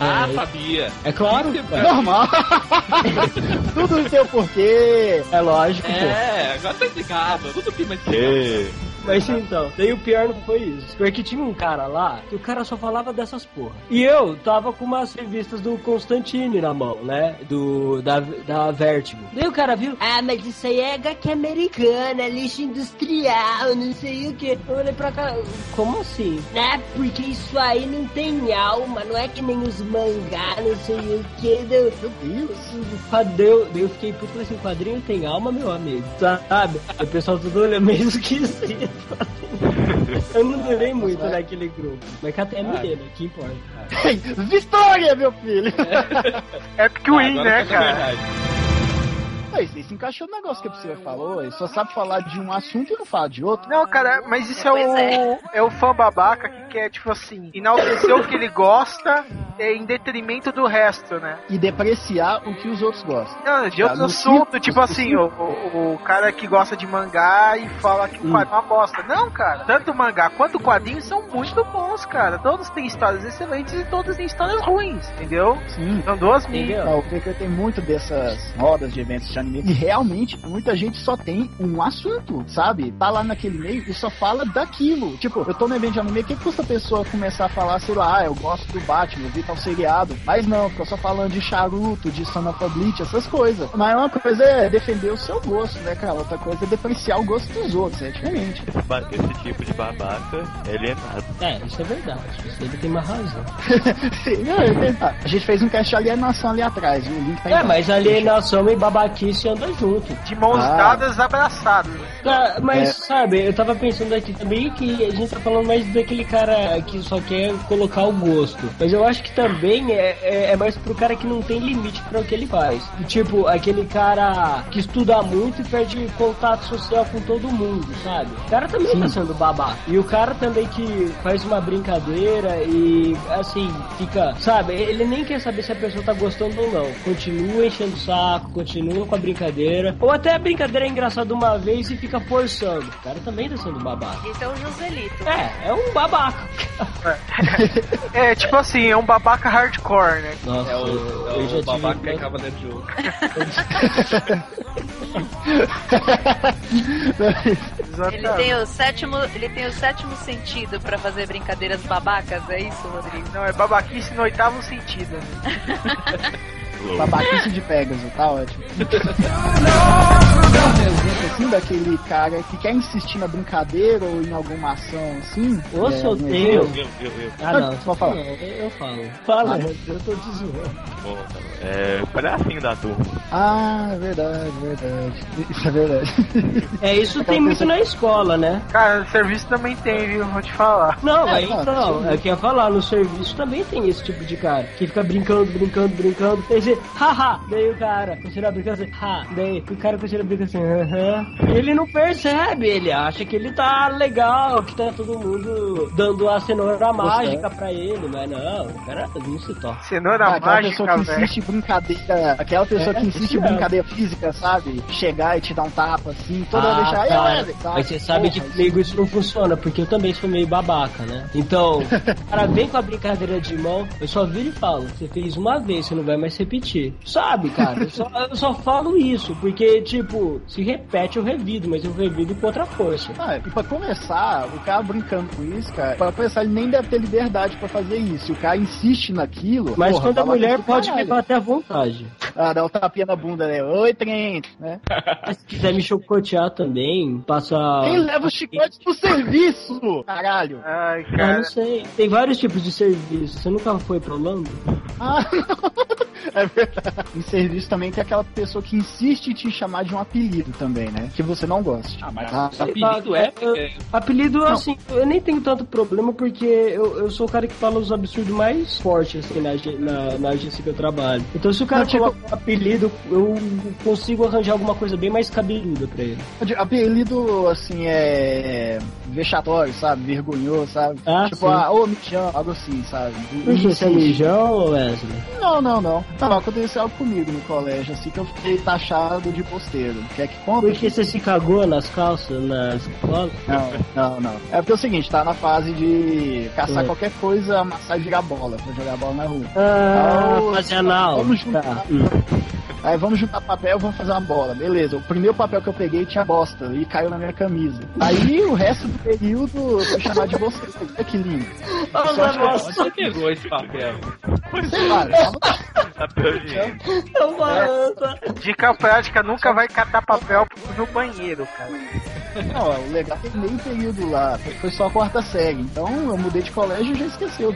Ah, É, sabia. é claro, É. Normal. [LAUGHS] Tudo tem o porquê. é lógico, pô. É, agora tá explicado. Tudo que mais ei. Mas então, daí o pior não foi isso. Porque tinha um cara lá que o cara só falava dessas porra. E eu tava com umas revistas do Constantine na mão, né? Do. Da, da Vertigo. Daí o cara viu, ah, mas isso aí é HQ americana, lixo industrial, não sei o que. Eu olhei pra cá, como assim? Ah, porque isso aí não tem alma, não é que nem os mangá, não sei o que. Meu Deus. Quadril, daí eu fiquei puto, falei assim, quadrinho tem alma, meu amigo, sabe? O pessoal tudo olhando meio esquisito. [LAUGHS] Eu não durei muito naquele grupo. Mas catei a menina, que importa. Vitória, meu filho. é [LAUGHS] Epic Win, Agora né, fica a cara? verdade. Mas isso encaixou no negócio que a pessoa falou. Ele só sabe falar de um assunto e não fala de outro. Não, cara, mas isso é o, é. é o fã babaca que quer, tipo assim, enaltecer o que ele gosta é, em detrimento do resto, né? E depreciar o que os outros gostam. Não, de Tá, assuntos, círculo, tipo assim, o, o, o cara que gosta de mangá e fala que o Hum. quadrinho é uma bosta. Não, cara, tanto mangá quanto o quadrinho são muito bons, cara. Todos têm histórias excelentes e todos têm histórias ruins, entendeu? Sim. São duas mídias. O PQ tem muito dessas rodas de eventos de anime. E realmente, muita gente só tem um assunto, sabe? Tá lá naquele meio e só fala daquilo. Tipo, eu tô no evento de anime, o que custa a pessoa começar a falar, sei lá, ah, eu gosto do Batman, eu vi tal seriado. Mas não, fica só falando de charuto, de Son of a Bleach, essas coisas. Mas uma coisa é defender o seu gosto, né, cara? Outra coisa é depreciar o gosto dos outros, é diferente. Esse, tipo de babaca, ele é nada. É, isso é verdade. Isso ele tem uma razão. [LAUGHS] Não, é a gente fez um cast de alienação ali atrás, viu? o link tá É, mas alienação e babaquice andam junto. De mãos Ah. dadas, abraçadas. Cara, mas É. sabe, eu tava pensando aqui também que a gente tá falando mais daquele cara que só quer colocar o gosto. Mas eu acho que também é, é, é mais pro cara que não tem limite pra o que ele faz. Tipo, aquele cara que estuda muito e perde contato social com todo mundo, sabe? O cara também tá sendo babaca. E o cara também que faz uma brincadeira e assim, fica, sabe, ele nem quer saber se a pessoa tá gostando ou não. Continua enchendo o saco, continua com a brincadeira. Ou até a brincadeira é engraçada uma vez e fica forçando. O cara também tá sendo babaca. Esse é o Joselito. É, é um babaca. É, [LAUGHS] tipo assim, é um babaca hardcore, né? Nossa, É o, eu é já o tive babaca que acaba dentro de jogo. Ele tem o sétimo, ele tem o sétimo sentido pra fazer brincadeiras babacas, é isso, Rodrigo? Não, é babaquice no oitavo sentido. [LAUGHS] Né? Babaquice de Pegasus, tá ótimo. um [LAUGHS] exemplo assim daquele cara que quer insistir na brincadeira ou em alguma ação assim. Ô, é, solteiro. no evento. Eu, eu, eu. Ah, Não, não. você vai falar. Não, eu falo. Fala, Ah. eu tô te zoando. Bom, é, o palhacinho da turma. Ah, é verdade, verdade. Isso é verdade. É, isso tem muito na escola, né? Cara, no serviço também tem, viu? Vou te falar. Não, É, aí não, não, sim. é que ia falar, no serviço também tem esse tipo de cara, que fica brincando, brincando, brincando, haha, daí o cara continua brincando assim, ha, daí o cara continua brincando assim, aham, ele não percebe, ele acha que ele tá legal, que tá todo mundo dando a cenoura mágica pra ele, mas não, o cara não se toca. Cenoura Ah, aquela mágica, pessoa que insiste em brincadeira, aquela pessoa É, que insiste em brincadeira física, sabe? Chegar e te dar um tapa assim, toda Ah, vez deixar. cara, "Ei, Wesley", Mas você sabe que Porra, comigo isso não funciona, porque eu também sou meio babaca, né? Então, [LAUGHS] o cara vem com a brincadeira de mão, eu só viro e falo, você fez uma vez, você não vai mais repetir. Sabe, cara? Eu só, eu só falo isso, porque, tipo, se repete, eu revido, mas eu revido com outra força. Ah, e pra começar, o cara brincando com isso, cara, pra começar, ele nem deve ter liberdade pra fazer isso. O cara insiste naquilo. Mas porra, quando a mulher pode caralho. me bater à vontade. Ah, dá um tapinha na bunda, né? Oi, Trent, né? [LAUGHS] Mas se quiser me chocotear também, passa. Quem leva o chicote pro serviço? Caralho. Ai, Ah, cara. não sei. Tem vários tipos de serviço. Você nunca foi pro Lando? Ah, [LAUGHS] é verdade. Em serviço também tem aquela pessoa que insiste em te chamar de um apelido também, né? Que você não goste. Ah, mas Ah, apelido é, Eu- é- Apelido, assim, eu nem tenho tanto problema porque eu, eu sou o cara que fala os absurdos mais fortes, assim, na, na, na agência que eu trabalho. Então, se o cara Não, tipo- coloca um apelido, eu consigo arranjar alguma coisa bem mais cabeluda pra ele. Apelido, assim, é. vexatório, sabe? Vergonhoso, sabe? Ah, tipo, sim. ah, ô, mijão, algo assim, sabe? Por que você é mijão, Wesley? Não, não, não. Não, não, aconteceu algo comigo no colégio, assim, que eu fiquei taxado de posteiro. Quer que conta? Por que você se cagou nas calças na escola? Não, não, não. É porque é o seguinte, tá na fase de caçar É. qualquer coisa, amassar e virar bola, pra jogar bola na rua. Ah, Ah, fazer anal. vamos juntar. Tá. Hum. Aí vamos juntar papel, vamos fazer uma bola. Beleza, o primeiro papel que eu peguei tinha bosta e caiu na minha camisa. Aí o resto do período eu fui chamar de você. Olha que lindo. Só que- nossa. Onde você pegou esse papel? Sei lá, tava- Não, mano. Dica prática, nunca vai catar papel no banheiro, cara. Não, o legal é meio período lá. Foi- só a quarta série. Então eu mudei de colégio e já esqueceu.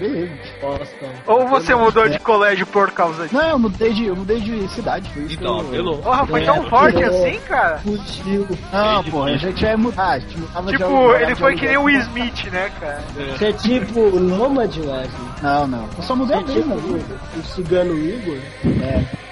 Bosta. Ou você mudou de colégio por causa disso? Não, eu mudei de, eu mudei de cidade. Foi isso Então, que eu... apelou. Porra, foi É, tão forte é. assim, cara? Fugiu. Não, pô, a gente ia mudar. A gente mudava Tipo, lugar ele foi que nem o Will Smith, né, cara? Você é tipo Nômade, Wesley? Não, não. Eu só mudei a é tipo mesma. o cigano Igor? É.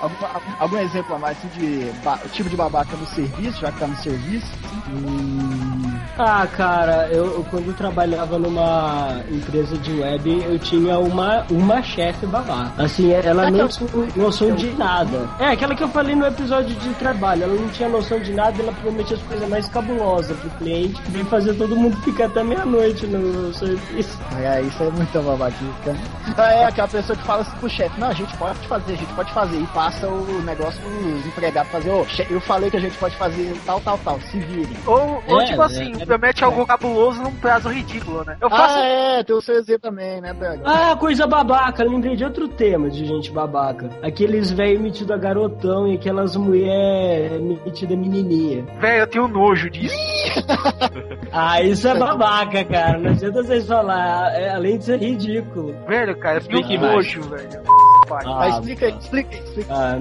algum, algum exemplo a mais assim, de ba- tipo de babaca no serviço, já que tá no serviço? Hum, Ah, cara, eu, eu quando trabalhava numa empresa de web, eu tinha uma, uma chefe babaca. Assim, ela não tinha noção de nada. É, aquela que eu falei no episódio de trabalho, ela não tinha noção de nada, ela prometia as coisas mais cabulosas pro cliente, que vem fazer todo mundo ficar até meia-noite no serviço. É, isso é muita babaquica. Ah, [LAUGHS] É aquela pessoa que fala assim pro chefe, não, a gente pode fazer, a gente pode fazer. E passa o negócio pros empregados fazer, ô, chefe, eu falei que a gente pode fazer tal, tal, tal, se virem. Ou, ou É, tipo é, assim, é, promete é. algo cabuloso num prazo ridículo, né? Eu faço. Ah, é, tem o seu Z também, né, Braga? Ah, coisa babaca, lembrei de outro tema de gente babaca. Aqueles velhos metidos a garotão e aquelas mulher metidas menininha. Velho, eu tenho nojo disso. [LAUGHS] Ah, isso é babaca, cara. Não adianta vocês falar, é, além de ser ridículo. Velho, cara, eu mais. nojo, velho. Pai. Ah, Mas explica aí, explica aí, explica Ah,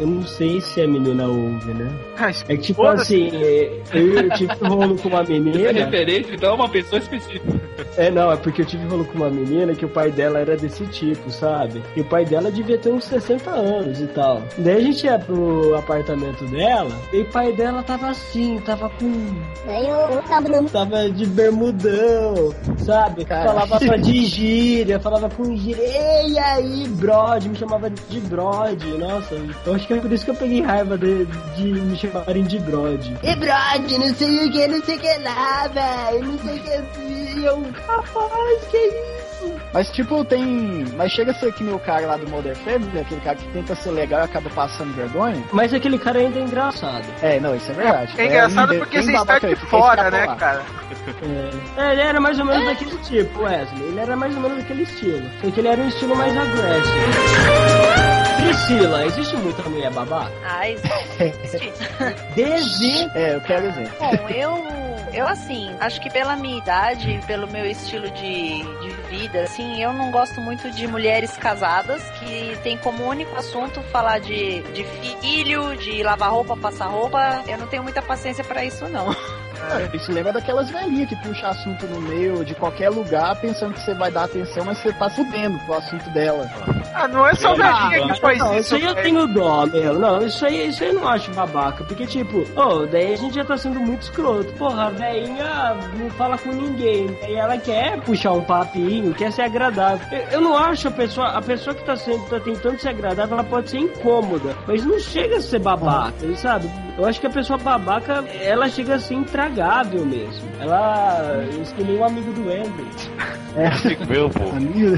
eu não sei se a menina ouve, né? É que tipo assim, é, eu, eu tive rolo com uma Essa menina. referência, então, é uma pessoa específica. É, não, é porque eu tive rolo com uma menina que o pai dela era desse tipo, sabe? E o pai dela devia ter uns 60 anos e tal. Daí a gente ia pro apartamento dela e o pai dela tava assim, tava com. Tava de bermudão, sabe? Cara. Falava só [LAUGHS] de gíria, falava com gíria. E aí, brode, me chamava de brode. Nossa, eu acho que é por isso que eu peguei raiva de, de me chamarem de brode. E brode, não sei o que, não sei o que lá, velho. Não sei o que assim. Eu, rapaz, que isso? Mas tipo, tem. Mas chega a ser que o cara lá do Modern Family, aquele cara que tenta ser legal e acaba passando vergonha. Mas aquele cara ainda é engraçado. É, não, isso é verdade. É engraçado um porque você está de fora, né, cara? É. É, ele era mais ou menos daquele tipo, Wesley. Ele era mais ou menos daquele estilo. Só que ele era um estilo mais agressivo. Priscila, existe muita mulher babaca? Ai, existe. [LAUGHS] Desde. É, eu quero exemplo. Bom, eu. Eu, assim, acho que pela minha idade, pelo meu estilo de, de vida, assim, eu não gosto muito de mulheres casadas que tem como único assunto falar de, de filho, de lavar roupa, passar roupa. Eu não tenho muita paciência pra isso, não. [LAUGHS] Ah, Isso lembra daquelas velhinhas que puxa assunto no meio de qualquer lugar pensando que você vai dar atenção, mas você tá fudendo pro assunto dela. Ah, não é só velhinha que faz Não, isso. isso aí eu tenho dó, meu. Não, isso aí, isso aí eu não acho babaca. Porque, tipo, ô, daí a gente já tá sendo muito escroto. Porra, a velhinha não fala com ninguém. E ela quer puxar um papinho, quer ser agradável. Eu, eu não acho a pessoa, a pessoa que tá, sendo, tá tentando ser agradável, ela pode ser incômoda. Mas não chega a ser babaca, sabe? Eu acho que a pessoa babaca, ela chega a ser intragável mesmo. Ela. Nem um amigo do Andrew. Meu, pô. Amigo.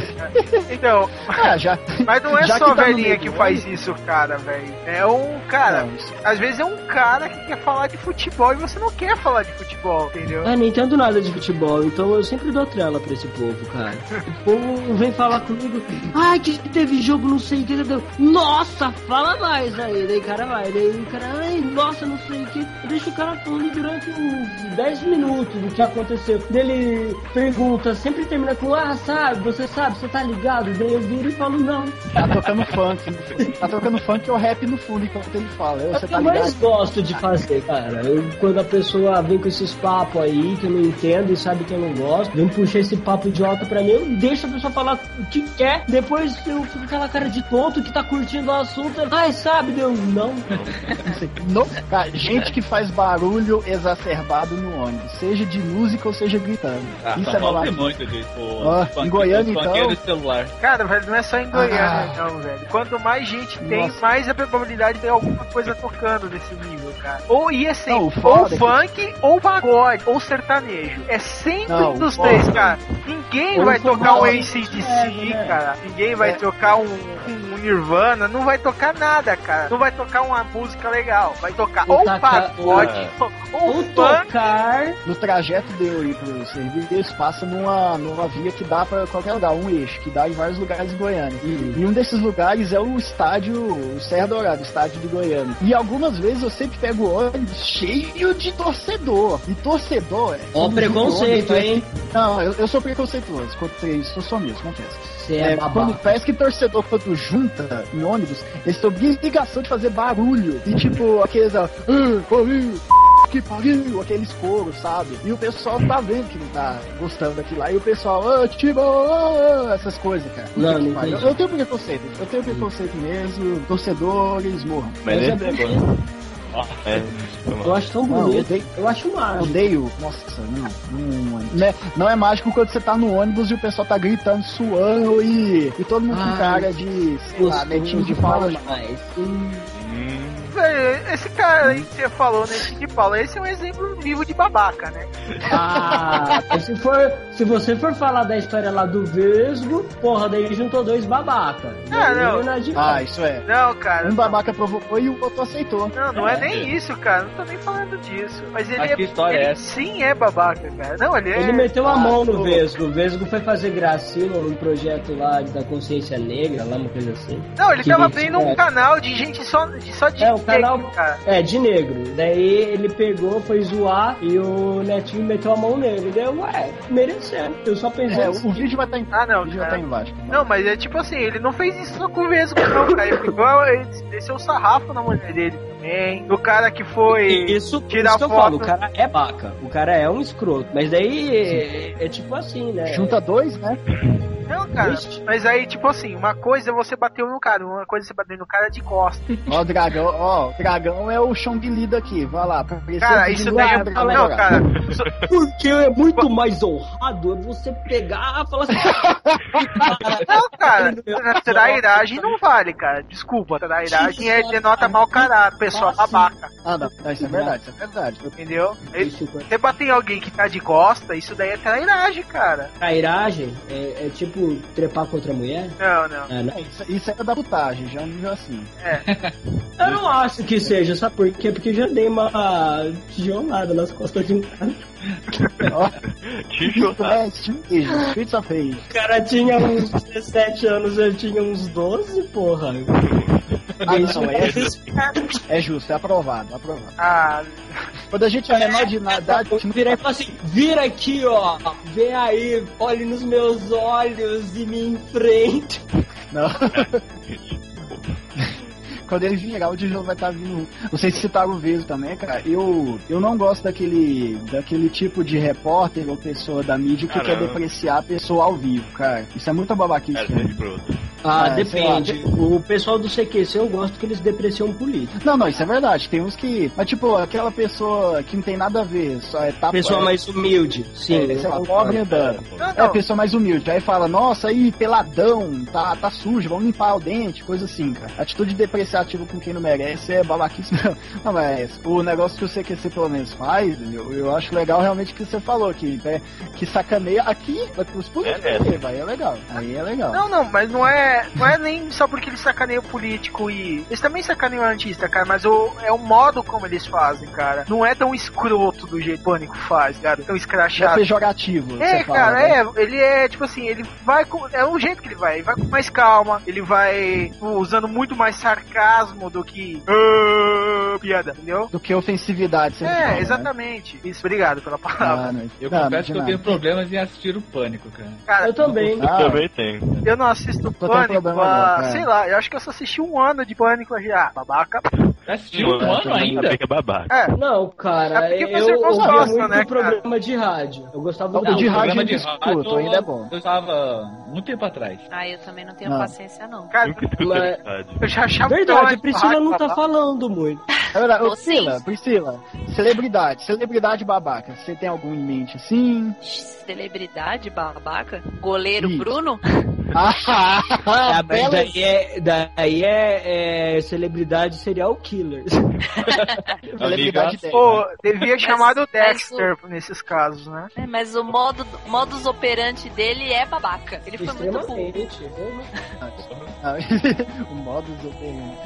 Então, Ah, já. mas não é Já só que tá velhinha que faz ano. isso, cara, velho. É um cara. Não, Às vezes é um cara que quer falar de futebol e você não quer falar de futebol, entendeu? Ah, não entendo nada de futebol, então eu sempre dou trela pra esse povo, cara. O povo vem falar comigo, ai, que teve jogo, não sei o que. Nossa, fala mais aí. Daí o cara vai, daí o cara, ai, nossa, não sei o que. Deixa o cara falando durante uns 10 minutos do que aconteceu. Daí ele pergunta, sempre termina com, ah, sabe, você sabe, você tá ligado? Daí eu viro e falo, não. Tá tocando funk. Tá tocando funk ou rap no fundo enquanto ele fala. Eu, É o você que tá eu mais ligado? gosto de fazer, cara. Eu, quando a pessoa vem com esses papos aí que eu não entendo e sabe que eu não gosto, vem puxar esse papo idiota pra mim, eu deixo a pessoa falar o que quer. Depois eu fico com aquela cara de tonto que tá curtindo o assunto. Ai, sabe, Deus, não. [LAUGHS] Não, cara, gente que faz barulho exacerbado no ônibus, seja de música ou seja gritando. Ah, Isso São é tem muito disso. pô. Ó, Funk- em Goiânia, então? celular. Cara, velho, não é só em Goiânia, Ah. não, velho. Quanto mais gente tem, Nossa. mais a probabilidade de ter alguma coisa tocando nesse nível, cara. Ou ia sempre, Não, o ou foda é que- funk, ou pagode, ou sertanejo. É sempre Não, um dos o três, foda- cara. Ninguém Ou vai tocar um ACDC, é, né? cara. Ninguém vai É. tocar um, um Nirvana, não vai tocar nada, cara. Não vai tocar uma música legal. Vai tocar Ou ou pagode, É. ou, Ou funk. tocar. No trajeto de eu ir pro serviço, passa numa, numa via que dá pra qualquer lugar, um eixo, que dá em vários lugares em Goiânia. E um desses lugares é o estádio, o Serra Dourada, o estádio de Goiânia. E algumas vezes eu sempre pego o ônibus cheio de torcedor. E torcedor é. Ó, preconceito, ônibus, hein? Não, eu, eu sou preconceituoso contra isso, eu sou mesmo, confesso. Você é, É, babaca. quando parece que torcedor, quando junta em ônibus, eles têm obrigação de fazer barulho. E tipo, aqueles, ó, "Ah, Corinthians", que pariu, aqueles coros, sabe? E o pessoal tá vendo que não tá gostando daquilo lá. E o pessoal, ah, tipo, ah, essas coisas, cara. Não, não pariu. entendi. eu tenho preconceito, eu tenho preconceito mesmo. Torcedores morram. Mas Mas é esse bom. É, Eu acho tão Não, bonito. odeio- Eu acho mágico. Odeio. Nossa, não. Não, não é, não é mágico quando você tá no ônibus e o pessoal tá gritando, suando e, e todo mundo com Ai, cara de, sei lá, netinho de fala. mais. Velho, esse cara aí que você falou, né, de Paulo, esse é um exemplo vivo de babaca, né? Ah, se, for, se você for falar da história lá do Vesgo, porra, daí juntou dois babaca. Ah, não. é de Ah, isso é. Não, cara. Um babaca provocou e o outro aceitou. Não, não é, É. nem isso, cara. Não tô nem falando disso. Mas ele Mas é. que história ele é essa? sim é babaca, cara. Não, ele é. Ele meteu a Ah, mão no pô. Vesgo. O Vesgo foi fazer gracinha num projeto lá da consciência negra, lá uma coisa assim. Não, ele que tava abrindo um é. canal de gente só de, só de É, canal- cara. É, de negro. Daí ele pegou, foi zoar e o Netinho meteu a mão nele. Daí, eu, ué, merecendo. Eu só pensei É, assim. o vídeo vai estar em Ah, não, o vídeo vai estar embaixo. Não, mas é tipo assim, ele não fez isso com o mesmo, não, cara. Ele pegou, ele desceu o sarrafo na mulher dele também. Do cara que foi. Isso, tirar isso que eu foto. falo, o cara é baca, o cara é um escroto. Mas daí é, é tipo assim, né? Junta dois, né? Não, cara. Ixi. Mas aí, tipo assim, uma coisa é você bater no cara, uma coisa é você bater no cara de costa. Ó, o dragão, ó, o dragão é o Chong Li daqui, vai lá. pra aparecer Cara, isso daí é. Não, galera. cara. [LAUGHS] Porque é muito mais honrado você pegar e falar assim. Não, cara. [LAUGHS] Trairagem não vale, cara. Desculpa. Trairagem é, denota mau caráter, pessoa babaca. Ah, não, não, isso é verdade, isso é verdade. Eu- Entendeu? Você bater em alguém que tá de costa, isso daí é trairagem, cara. trairagem é, é tipo trepar contra a mulher? Não, não. É, não. é, isso, isso é da putagem, já é um nível assim. Eu não acho que seja, sabe por quê? Porque eu já dei uma tijolada nas costas de um cara. Tio, isso é Rage. O cara tinha uns 17 anos, eu tinha uns 12, porra. Ah, Isso não, é, é é justo, é aprovado, aprovado. Ah, Quando a gente é menor de idade, a gente não Virar e falar assim, vira aqui, ó, vem aí, olhe nos meus olhos e me enfrente. Não. Quando ele virar, o Digimon vai estar vindo. Vocês citaram o Veso também, cara. Eu, eu não gosto daquele, daquele tipo de repórter ou pessoa da mídia que Caramba. quer depreciar a pessoa ao vivo, cara. Isso é muita babaquice. Cara, de broto. Ah, É, depende. O pessoal do CQC eu gosto que eles depreciam político. Não, não, isso é verdade. Tem uns que. Mas, tipo, aquela pessoa que não tem nada a ver, só é tapa. Pessoa é, mais humilde, sim. é, sei lá, eu pobre andando. É a pessoa mais humilde. Aí fala, nossa, aí, peladão, tá, tá sujo, vamos limpar o dente, coisa assim, cara. Atitude depreciativa com quem não merece é babaquice mesmo. [LAUGHS] Não, mas o negócio que o CQC pelo menos faz, eu, eu acho legal realmente o que você falou, que, é, que sacaneia aqui, os políticos, É, aí, vai, é legal. Aí é legal. Não, não, mas não é, não é nem só porque eles sacaneiam o político e. Eles também sacaneiam o artista, cara, mas o, é o modo como eles fazem, cara. Não é tão escroto do jeito que o Pânico faz, cara. Tão É escrachado. pejorativo. É, você fala, cara, né? é, ele é tipo assim, ele vai com. É o jeito que ele vai, ele vai com mais calma, ele vai tipo, usando muito mais sarcasmo do que. "Ah", piada, entendeu? Do que ofensividade. você fala, É, né? exatamente. Isso, obrigado pela palavra. Ah, não, Eu não, confesso que eu tenho problemas em assistir o Pânico, cara. Cara, Eu também. Ah, Também tem. eu não assisto Tô tendo Pânico problema agora, cara. sei lá, eu acho que eu só assisti um ano de Pânico já. Babaca. Já assistiu um ano ainda? Fica babaca. É, Não, cara, É porque eu você ouvia gosta, muito né, programa de rádio. Eu gostava O muito de rádio de escuto, rádio ainda é bom. Eu estava muito tempo atrás. Ah, eu também não tenho Não. paciência, não. cara, eu já achava Verdade, Priscila não tá babaca. falando muito. É verdade, ô, Ou Priscila. Priscila, celebridade, celebridade babaca. Você tem algum em mente assim? Celebridade babaca? Goleiro Isso. Bruno? Ah, [LAUGHS] Ah, mas daí é, daí é, é celebridade serial killers. [LAUGHS] celebridade. Pô, devia chamar o mas Dexter nesses casos, né? É, mas o modo, modus operandi dele é babaca. Ele foi muito burro. Ah, [LAUGHS] o modus operandi.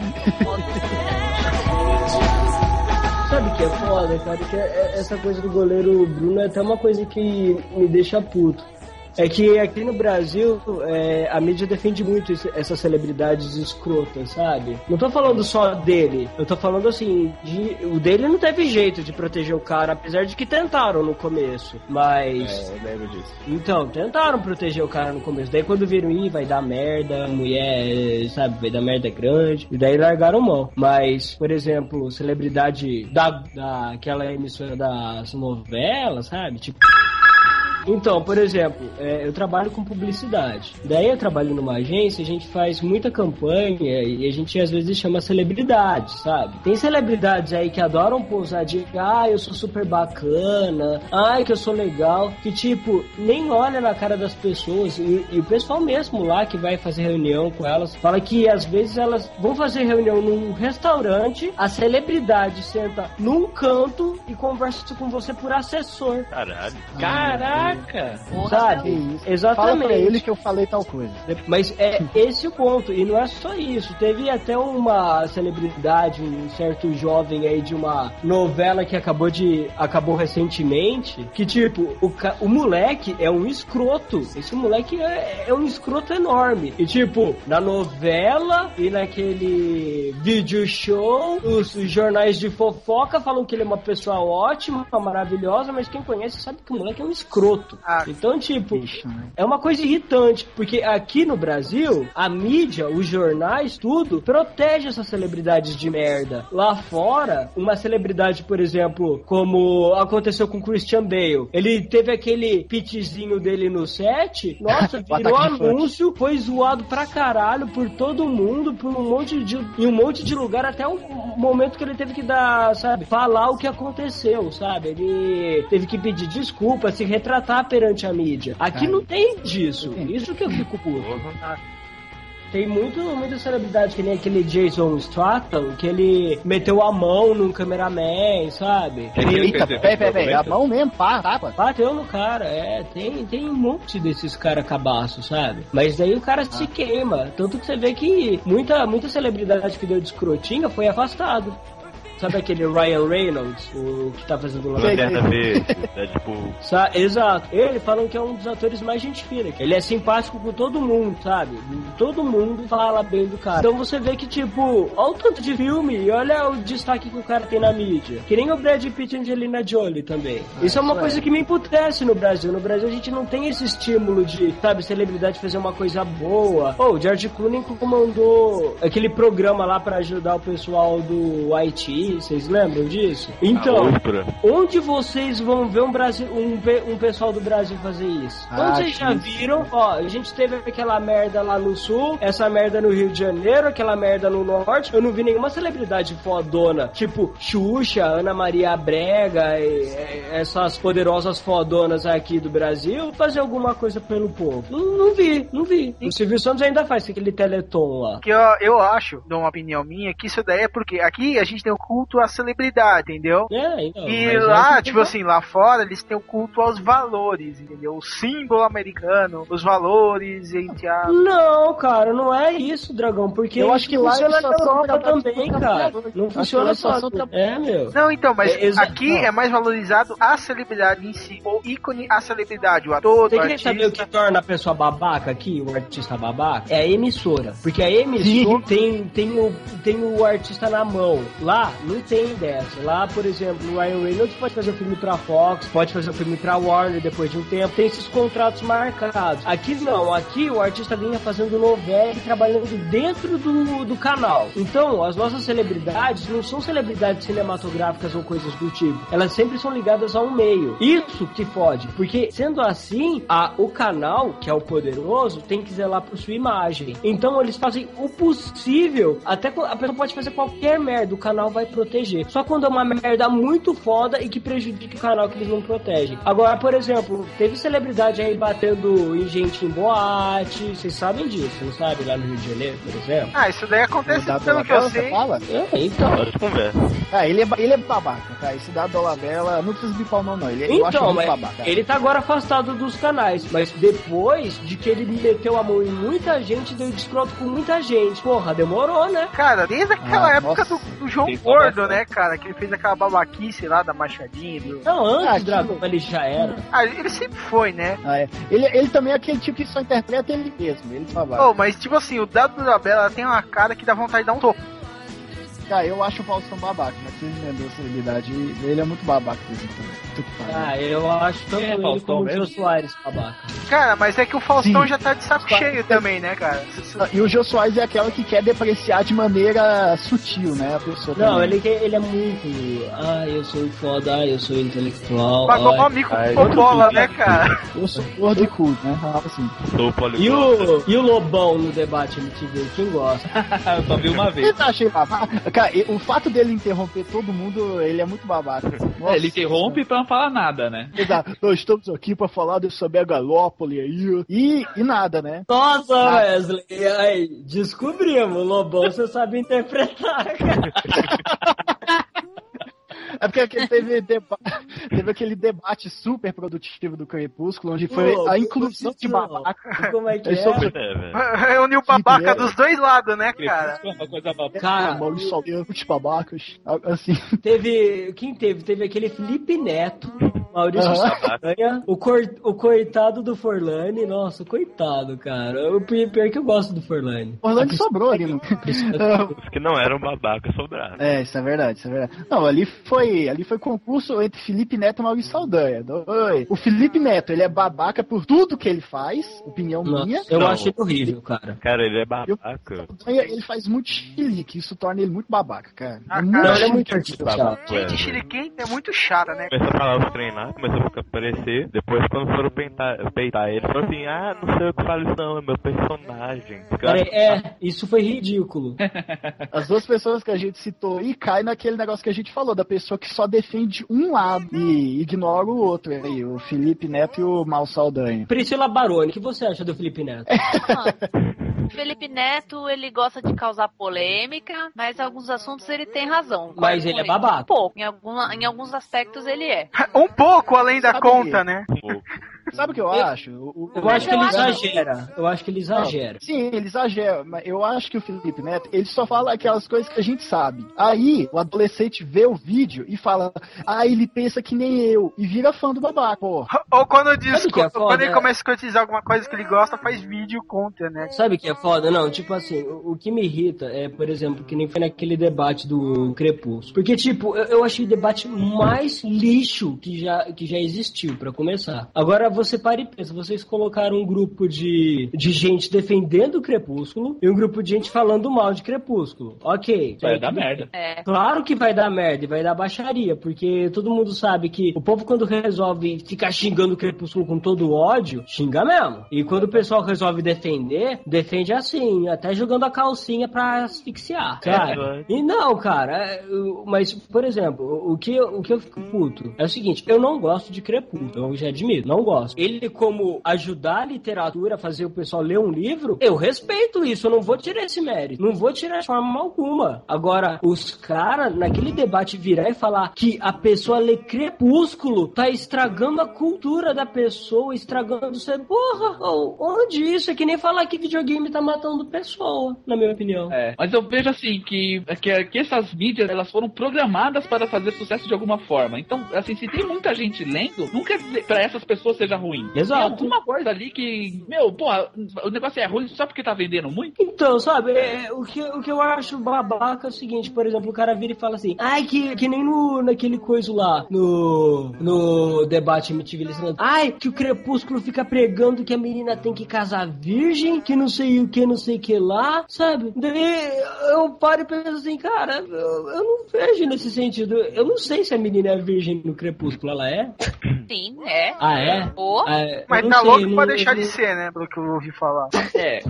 Sabe o que é foda, cara? Que é- é- essa coisa do goleiro Bruno é até uma coisa que me deixa puto. É que aqui no Brasil é, a mídia defende muito essas celebridades escrotas, sabe? Não tô falando só dele, eu tô falando assim, de, o dele não teve jeito de proteger o cara, apesar de que tentaram no começo. Mas. É, eu lembro disso. Então, tentaram proteger o cara no começo. Daí quando viram, ih, vai dar merda, mulher, sabe, vai dar merda grande. E daí largaram mão. Mas, por exemplo, celebridade da, daquela emissora das novelas, sabe? Tipo. Então, por exemplo, é, eu trabalho com publicidade. Daí eu trabalho numa agência, a gente faz muita campanha e a gente às vezes chama celebridades, sabe? Tem celebridades aí que adoram pousar de ah, eu sou super bacana, ai que eu sou legal, que tipo, nem olha na cara das pessoas e, e o pessoal mesmo lá que vai fazer reunião com elas fala que às vezes elas vão fazer reunião num restaurante, a celebridade senta num canto e conversa com você por assessor. Caralho. Caraca! Porra, Sabe? Que isso. Fala Exatamente. pra ele que eu falei tal coisa. Mas é esse o ponto, e não é só isso. Teve até uma celebridade, um certo jovem aí de uma novela que acabou de. acabou recentemente. Que tipo, o, ca- o moleque é um escroto. Esse moleque é, é um escroto enorme. E tipo, na novela e naquele vídeo show, os, os jornais de fofoca falam que ele é uma pessoa ótima, maravilhosa, mas quem conhece sabe que o moleque é um escroto. Ah, Então, tipo, Bicho, né? é uma coisa irritante, porque aqui no Brasil, a mídia, os jornais, tudo, protege essas celebridades de merda. Lá fora, uma celebridade, por exemplo, como aconteceu com Christian Bale, ele teve aquele pitzinho dele no set, [LAUGHS] nossa, virou anúncio, foi zoado pra caralho por todo mundo, por um monte de, em um monte de lugar, até o momento que ele teve que dar, sabe, falar o que aconteceu, sabe? Ele teve que pedir desculpa, se retratar perante a mídia. Aqui não tem disso. Isso que eu fico puto. Tem muito, muita celebridade que nem aquele Jason Statham, que ele meteu a mão num cameraman, sabe? Eita, peraí, peraí, peraí. A mão mesmo, pá, tapa. Bateu no cara, é. Tem, tem um monte desses caras cabaços, sabe? Mas daí o cara se queima. Tanto que você vê que muita, muita celebridade que deu de escrotinha foi afastado. Sabe aquele Ryan Reynolds, o que tá fazendo? Sei. Lanterna Verde, Deadpool. Sa- Exato. Ele falam que é um dos atores mais gente fina. Ele é simpático com todo mundo, sabe? Todo mundo fala bem do cara. Então você vê que, tipo, olha o tanto de filme e olha o destaque que o cara tem na mídia. Que nem o Brad Pitt e Angelina Jolie também. isso é uma isso coisa é. que me emputece no Brasil. No Brasil a gente não tem esse estímulo de, sabe, celebridade fazer uma coisa boa. Oh, o George Clooney comandou aquele programa lá pra ajudar o pessoal do Haiti. Vocês lembram disso? Então. Onde vocês vão ver um, Brasil, um, um pessoal do Brasil fazer isso? Ah, Onde vocês já viram? Ó, a gente teve aquela merda lá no sul, essa merda no Rio de Janeiro, aquela merda no norte. Eu não vi nenhuma celebridade fodona, tipo Xuxa, Ana Maria Brega, e- e- essas poderosas fodonas aqui do Brasil, fazer alguma coisa pelo povo. Não, não vi, não vi. O Silvio Santos ainda faz aquele teleton lá. que eu, eu acho, de uma opinião minha, que isso daí é porque aqui a gente tem o culto à celebridade, entendeu? É, então, E é lá, que- tipo assim, lá fora eles têm o culto aos valores, entendeu? O símbolo americano, os valores entre a. Não, cara, não é isso, Dragão, porque Eu acho que lá funciona só trabalhadores também, cara. Não que funciona só tra- É, meu. Não, então, mas É, exa- aqui não. é mais valorizado a celebridade em si, o ícone a celebridade, o ator, Você o artista. saber o que torna a pessoa babaca aqui, o artista babaca? É a emissora. Porque a emissora tem, tem, o, tem o artista na mão. Lá, não tem dessa. Lá, por exemplo, o Ryan Reynolds pode fazer um filme pra Fox, pode fazer um filme pra Warner depois de um tempo. Tem esses contratos marcados. Aqui não. Aqui o artista vinha fazendo novela e trabalhando dentro do, do canal. Então, as nossas celebridades não são celebridades cinematográficas ou coisas do tipo. Elas sempre são ligadas a um meio. Isso que fode. Porque, sendo assim, a, o canal, que é o poderoso, tem que zelar por sua imagem. Então, eles fazem o possível. Até a pessoa pode fazer qualquer merda, o canal vai proteger. Só quando é uma merda muito foda e que prejudica o canal que eles não protegem. Agora, por exemplo, teve celebridade aí batendo em gente em boate. Vocês sabem disso, não sabe? Lá no Rio de Janeiro, por exemplo. Ah, isso daí acontece pelo que eu sei. fala? É, então. Ah, ele é, ele é babaca, tá? Esse da Dolabella, não precisa me palmar não, ele, eu acho Então, muito mas babaca. ele tá agora afastado dos canais. Mas depois de que ele meteu a mão em muita gente, deu descroto com muita gente. Porra, demorou, né? Cara, desde aquela Ah, época nossa. do, do João Gordo, gordo, né, cara? Que ele fez aquela babaquice lá da machadinha. Do... Não, antes Ah, do Dragon ele já era. Ah, ele sempre foi, né? Ah, é. ele, ele também é aquele tipo que só interpreta ele mesmo. Ele só vai. Oh, mas tipo assim, o Dado da Bela tem uma cara que dá vontade de dar um topo. Cara, eu acho o Faustão babaca, mas se ele vendeu a celebridade, ele é muito babaca por exemplo. Puta que pariu. Ah, eu acho tanto É, ele Faustão como o mesmo? Jô Soares, babaca. Cara, mas é que o Faustão Sim. já tá de saco Só- cheio também, né, cara? E o Jô Soares é aquela que quer depreciar de maneira sutil, né? A pessoa Não, também. ele, ele é muito. Ah, eu sou foda, ah, eu sou intelectual. Pagou ai. mó mico com bola, né, cara? Eu sou gordo e cool, né? Falava assim. Sou E o, e o Lobão no debate MTV, quem gosta? [LAUGHS] Eu só vi uma vez. Eu achei babaca. Cara, o fato dele interromper todo mundo, ele é muito babaca. Nossa. Ele interrompe pra não falar nada, né? Exato. Nós estamos aqui pra falar dessa megalópole aí. E, e nada, né? Nossa, Ah. Wesley, aí, descobrimos, o Lobão você sabe interpretar, cara. [LAUGHS] É porque aquele teve, deba- [LAUGHS] teve aquele debate super produtivo do Crepúsculo, onde foi Pô, a inclusão de babaca. Como é que [LAUGHS] é? É, velho. Reuniu o babaca dos dois lados, né, cara? Crepúsculo é uma coisa babaca. Cara, Maurício babacas. Assim. teve. Quem teve? Teve aquele Felipe Neto, Maurício. Saldanha, o, cor, o coitado do Forlani. Nossa, coitado, cara. O pi- pior que eu gosto do Forlani. Orlando sobrou ali, não. [LAUGHS] Os que não eram babaca sobraram. É, isso é verdade, isso é verdade. Não, ali foi, ali foi concurso entre Felipe Neto e Maurício Saldanha. Oi. O Felipe Neto, ele é babaca por tudo que ele faz, opinião minha. Nossa, eu Não. achei horrível, cara. Cara, ele é babaca. Saldanha, Ele faz muito chilique, isso torna ele muito babaca, cara. Ah, É cara, muito Não, ele é chilique. muito. Babaca, Gente, é. Shuriken é muito chata, né? Começou a falar os treinar, começou a aparecer. Depois, quando foram peitar, peitar ele, falou assim: Ah, não sei o que falo isso, não, é meu personagem. Peraí, é, isso foi ridículo. As duas pessoas que a gente citou e cai naquele negócio que a gente falou, da pessoa que só defende um lado e ignora o outro aí, o Felipe Neto e o Mal Saldanha. Priscila Baroni, o que você acha do Felipe Neto? O Felipe Neto, ele gosta de causar polêmica, mas em alguns assuntos ele tem razão. Mas Concordo ele é babaca. Um pouco. Em, alguma, em alguns aspectos ele é. Um pouco além da Sabe conta, que- né? Pô, Sabe o que eu, Eu- acho? O- o- Eu acho que eu ele acho- exagera. Eu acho que ele exagera. Sim, ele exagera, mas eu acho que o Felipe Neto, ele só fala aquelas coisas que a gente sabe. Aí, o adolescente vê o vídeo e fala, ah, ele pensa que nem eu, e vira fã do babaca, pô. Ou quando diz, é quando foda? ele começa a escrotizar alguma coisa que ele gosta, faz vídeo conta, né? Sabe o que é foda? Não, tipo assim, o, o que me irrita é, por exemplo, que nem foi naquele debate do Crepúsculo. Porque, tipo, eu, eu achei o debate mais lixo que já, que já existiu, pra começar. Agora você para e pensa, vocês colocaram um grupo de, de gente defendendo o Crepúsculo e um grupo de gente falando mal de Crepúsculo. Ok. Vai dar merda. É. Claro que vai dar merda e vai dar baixaria, porque todo mundo sabe que o povo quando resolve ficar xingando o Crepúsculo com todo ódio, xinga mesmo. E quando o pessoal resolve defender, defende assim, até jogando a calcinha pra asfixiar, sabe? E não, cara, é, mas, por exemplo, o que, eu- o que eu fico puto é o seguinte, eu não gosto de Crepúsculo, eu já admito, não gosto. Ele como ajudar a literatura, fazer o pessoal ler um livro, eu respeito isso, eu não vou tirar esse mérito, não vou tirar de forma alguma. Agora, os caras, naquele debate virar e falar que a pessoa lê Crepúsculo tá estragando a cultura da pessoa, estragando você. Porra, onde isso? É que nem falar que videogame tá matando pessoa, na minha opinião. É, mas eu vejo assim que, que, que essas mídias elas foram programadas para fazer sucesso de alguma forma. Então, assim, se tem muita gente lendo, dizer pra essas pessoas seja ruim. Exato. Tem alguma coisa ali que, meu, porra, o negócio é ruim só porque tá vendendo muito? Então, sabe, é, o, que, o que eu acho babaca é o seguinte, por exemplo, o cara vira e fala assim, ai, que, que nem no, naquele coisa lá, no, no debate MTV, ai, que o Crepúsculo fica pregando que a menina tem que casar virgem, que não sei o que, não sei o que lá, sabe? Daí eu paro e penso assim, cara, eu, eu não vejo nesse sentido, eu não sei se a menina é virgem no Crepúsculo, ela é? Sim, é. Ah, é? Ô, Eu Mas não tá sei, louco não- pra deixar eu de não- ser, né? Pelo que eu ouvi falar. [LAUGHS] É.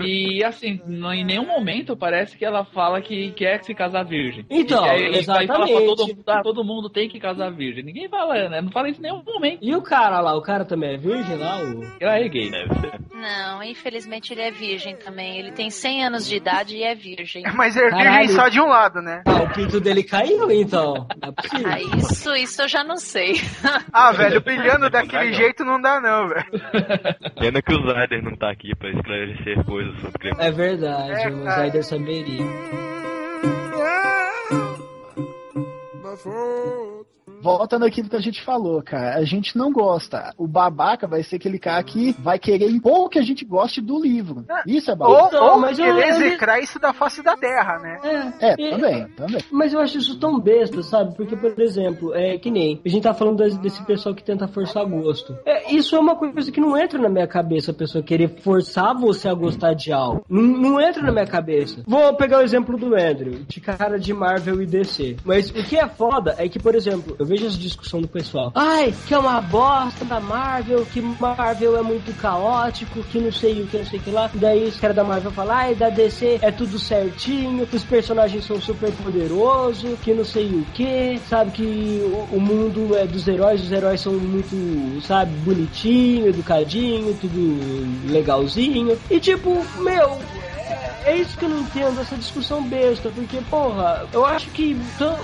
E assim, não- em nenhum momento parece que ela fala que quer se casar virgem. Então, e aí, aí fala pra exatamente. todo mundo, ah, todo mundo tem que casar virgem. Ninguém fala, né? Não fala isso em nenhum momento. E o cara lá, o cara também é virgem lá? O... Ela é gay. ser. não, infelizmente ele é virgem também. Ele tem 100 anos de idade e é virgem. [LAUGHS] Mas é virgem Caralho. só de um lado, né? Ah, o pinto dele caiu, então. Não é. Ah, isso, isso eu já não sei. Ah, velho, brilhando daquele jeito não dá não, velho. [LAUGHS] Pena que o Zyder não tá aqui pra esclarecer coisas sobre. É verdade, É, o. Zyder saberia. Volta naquilo que a gente falou, cara. A gente não gosta. O babaca vai ser aquele cara que vai querer impor que a gente goste do livro. Isso é Ou, babaca. ou mas eu- querer eu- execrar isso da face da terra, né? É, E- também, também. Mas eu acho isso tão besta, sabe? Porque, por exemplo, é que nem a gente tá falando das- desse pessoal que tenta forçar gosto. É, isso é uma coisa que não entra na minha cabeça, a pessoa querer forçar você a gostar de algo. Não, não entra na minha cabeça. Vou pegar o exemplo do Andrew, de cara de Marvel e DC. Mas o que é foda é que, por exemplo, eu vejo essa discussão do pessoal. Ai, que é uma bosta da Marvel, que Marvel é muito caótico, que não sei o que, não sei o que lá. Daí os caras da Marvel falam, ai, da DC é tudo certinho, que os personagens são super poderosos, que não sei o que, sabe, que o, o mundo é dos heróis, os heróis são muito, sabe, bonitinho, educadinho, tudo legalzinho. E tipo, meu, é isso que eu não entendo, essa discussão besta, porque, porra, eu acho que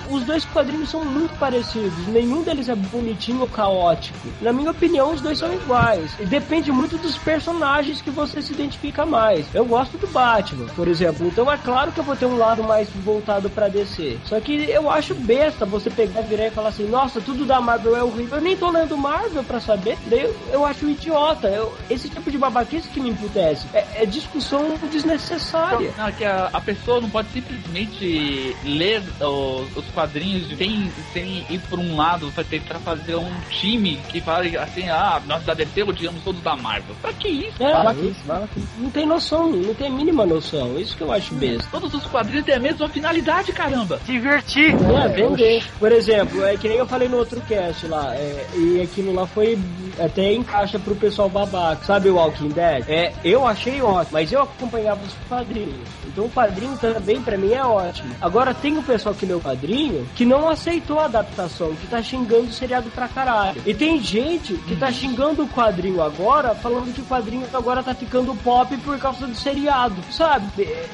os dois quadrinhos são muito parecidos, nenhum deles é bonitinho ou caótico. Na minha opinião, os dois são iguais. E depende muito dos personagens que você se identifica mais. Eu gosto do Batman, por exemplo, então é claro que eu vou ter um lado mais voltado pra DC. Só que eu acho besta você pegar, virar e falar assim, nossa, tudo da Marvel é horrível. Eu nem tô lendo Marvel pra saber. Daí eu, eu acho idiota. Eu- esse tipo de babaquice que me emputece. É, é discussão desnecessária. Não, é que a, a pessoa não pode simplesmente ler os, os quadrinhos sem, sem ir por um lado pra tentar fazer um time que fale assim, ah, nós da DC odiamos todos da Marvel. Pra que isso? É, Fala aqui, fala aqui. não tem noção, não tem a mínima noção. Isso que eu acho besta. Todos os quadrinhos têm a mesma finalidade, caramba. Divertir. É, vender. Por exemplo, é que nem eu falei no outro cast lá, é, e aquilo lá foi até encaixa pro pessoal babaca. Sabe o Walking Dead? É, eu achei ótimo, mas eu acompanhava os quadrinhos. Então o quadrinho também pra mim é ótimo. Agora tem o pessoal que leu o quadrinho que não aceitou a adaptação, que tá xingando o seriado pra caralho. E tem gente que tá xingando o quadrinho agora, falando que o quadrinho agora tá ficando pop por causa do seriado. Sabe?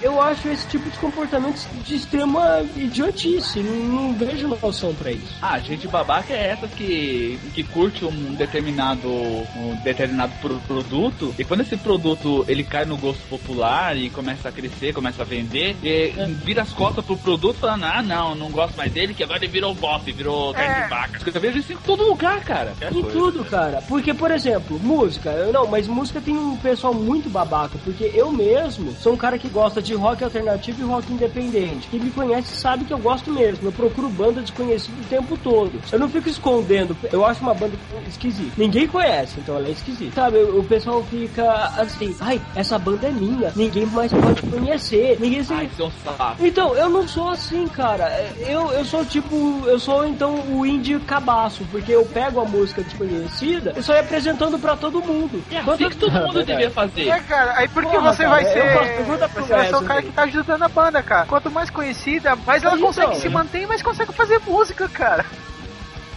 Eu acho esse tipo de comportamento de extrema idiotice. Não, vejo noção pra isso. Ah, gente babaca é essa que, que curte um determinado, um determinado pro- produto e quando esse produto ele cai no gosto popular e começa a crescer, começa a vender, e vira as costas pro produto falando, ah não, não gosto mais dele, que agora ele virou bop, virou carne É. de vaca. Eu vejo isso em todo lugar, cara. Em tudo, cara. Porque, por exemplo, música. Eu, não, mas música tem um pessoal muito babaca. Porque eu mesmo sou um cara que gosta de rock alternativo e rock independente. Quem me conhece sabe que eu gosto mesmo. Eu procuro banda desconhecida o tempo todo. Eu não fico escondendo. Eu acho uma banda esquisita. Ninguém conhece, então ela é esquisita. Sabe, o o pessoal fica assim, ai, essa banda é minha. Ninguém mais pode conhecer. Ninguém se... Ai, seu saco. Então, eu não sou assim, cara. Eu, eu sou tipo, eu sou então o indie cabaço, porque eu pego a música desconhecida e só ia apresentando pra todo mundo. É assim Quanto- que todo mundo devia fazer. É, cara, aí porque Porra, você cara, vai ser. faço pergunta pro Você vai ser o cara que tá ajudando a banda, cara. Quanto mais conhecida, mais ela Então, consegue né? se manter e mais consegue fazer música, cara.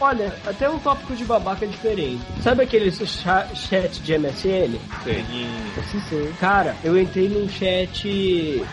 Olha, até um tópico de babaca diferente. Sabe aquele cha- chat de MSN? Assim sei. Cara, eu entrei num chat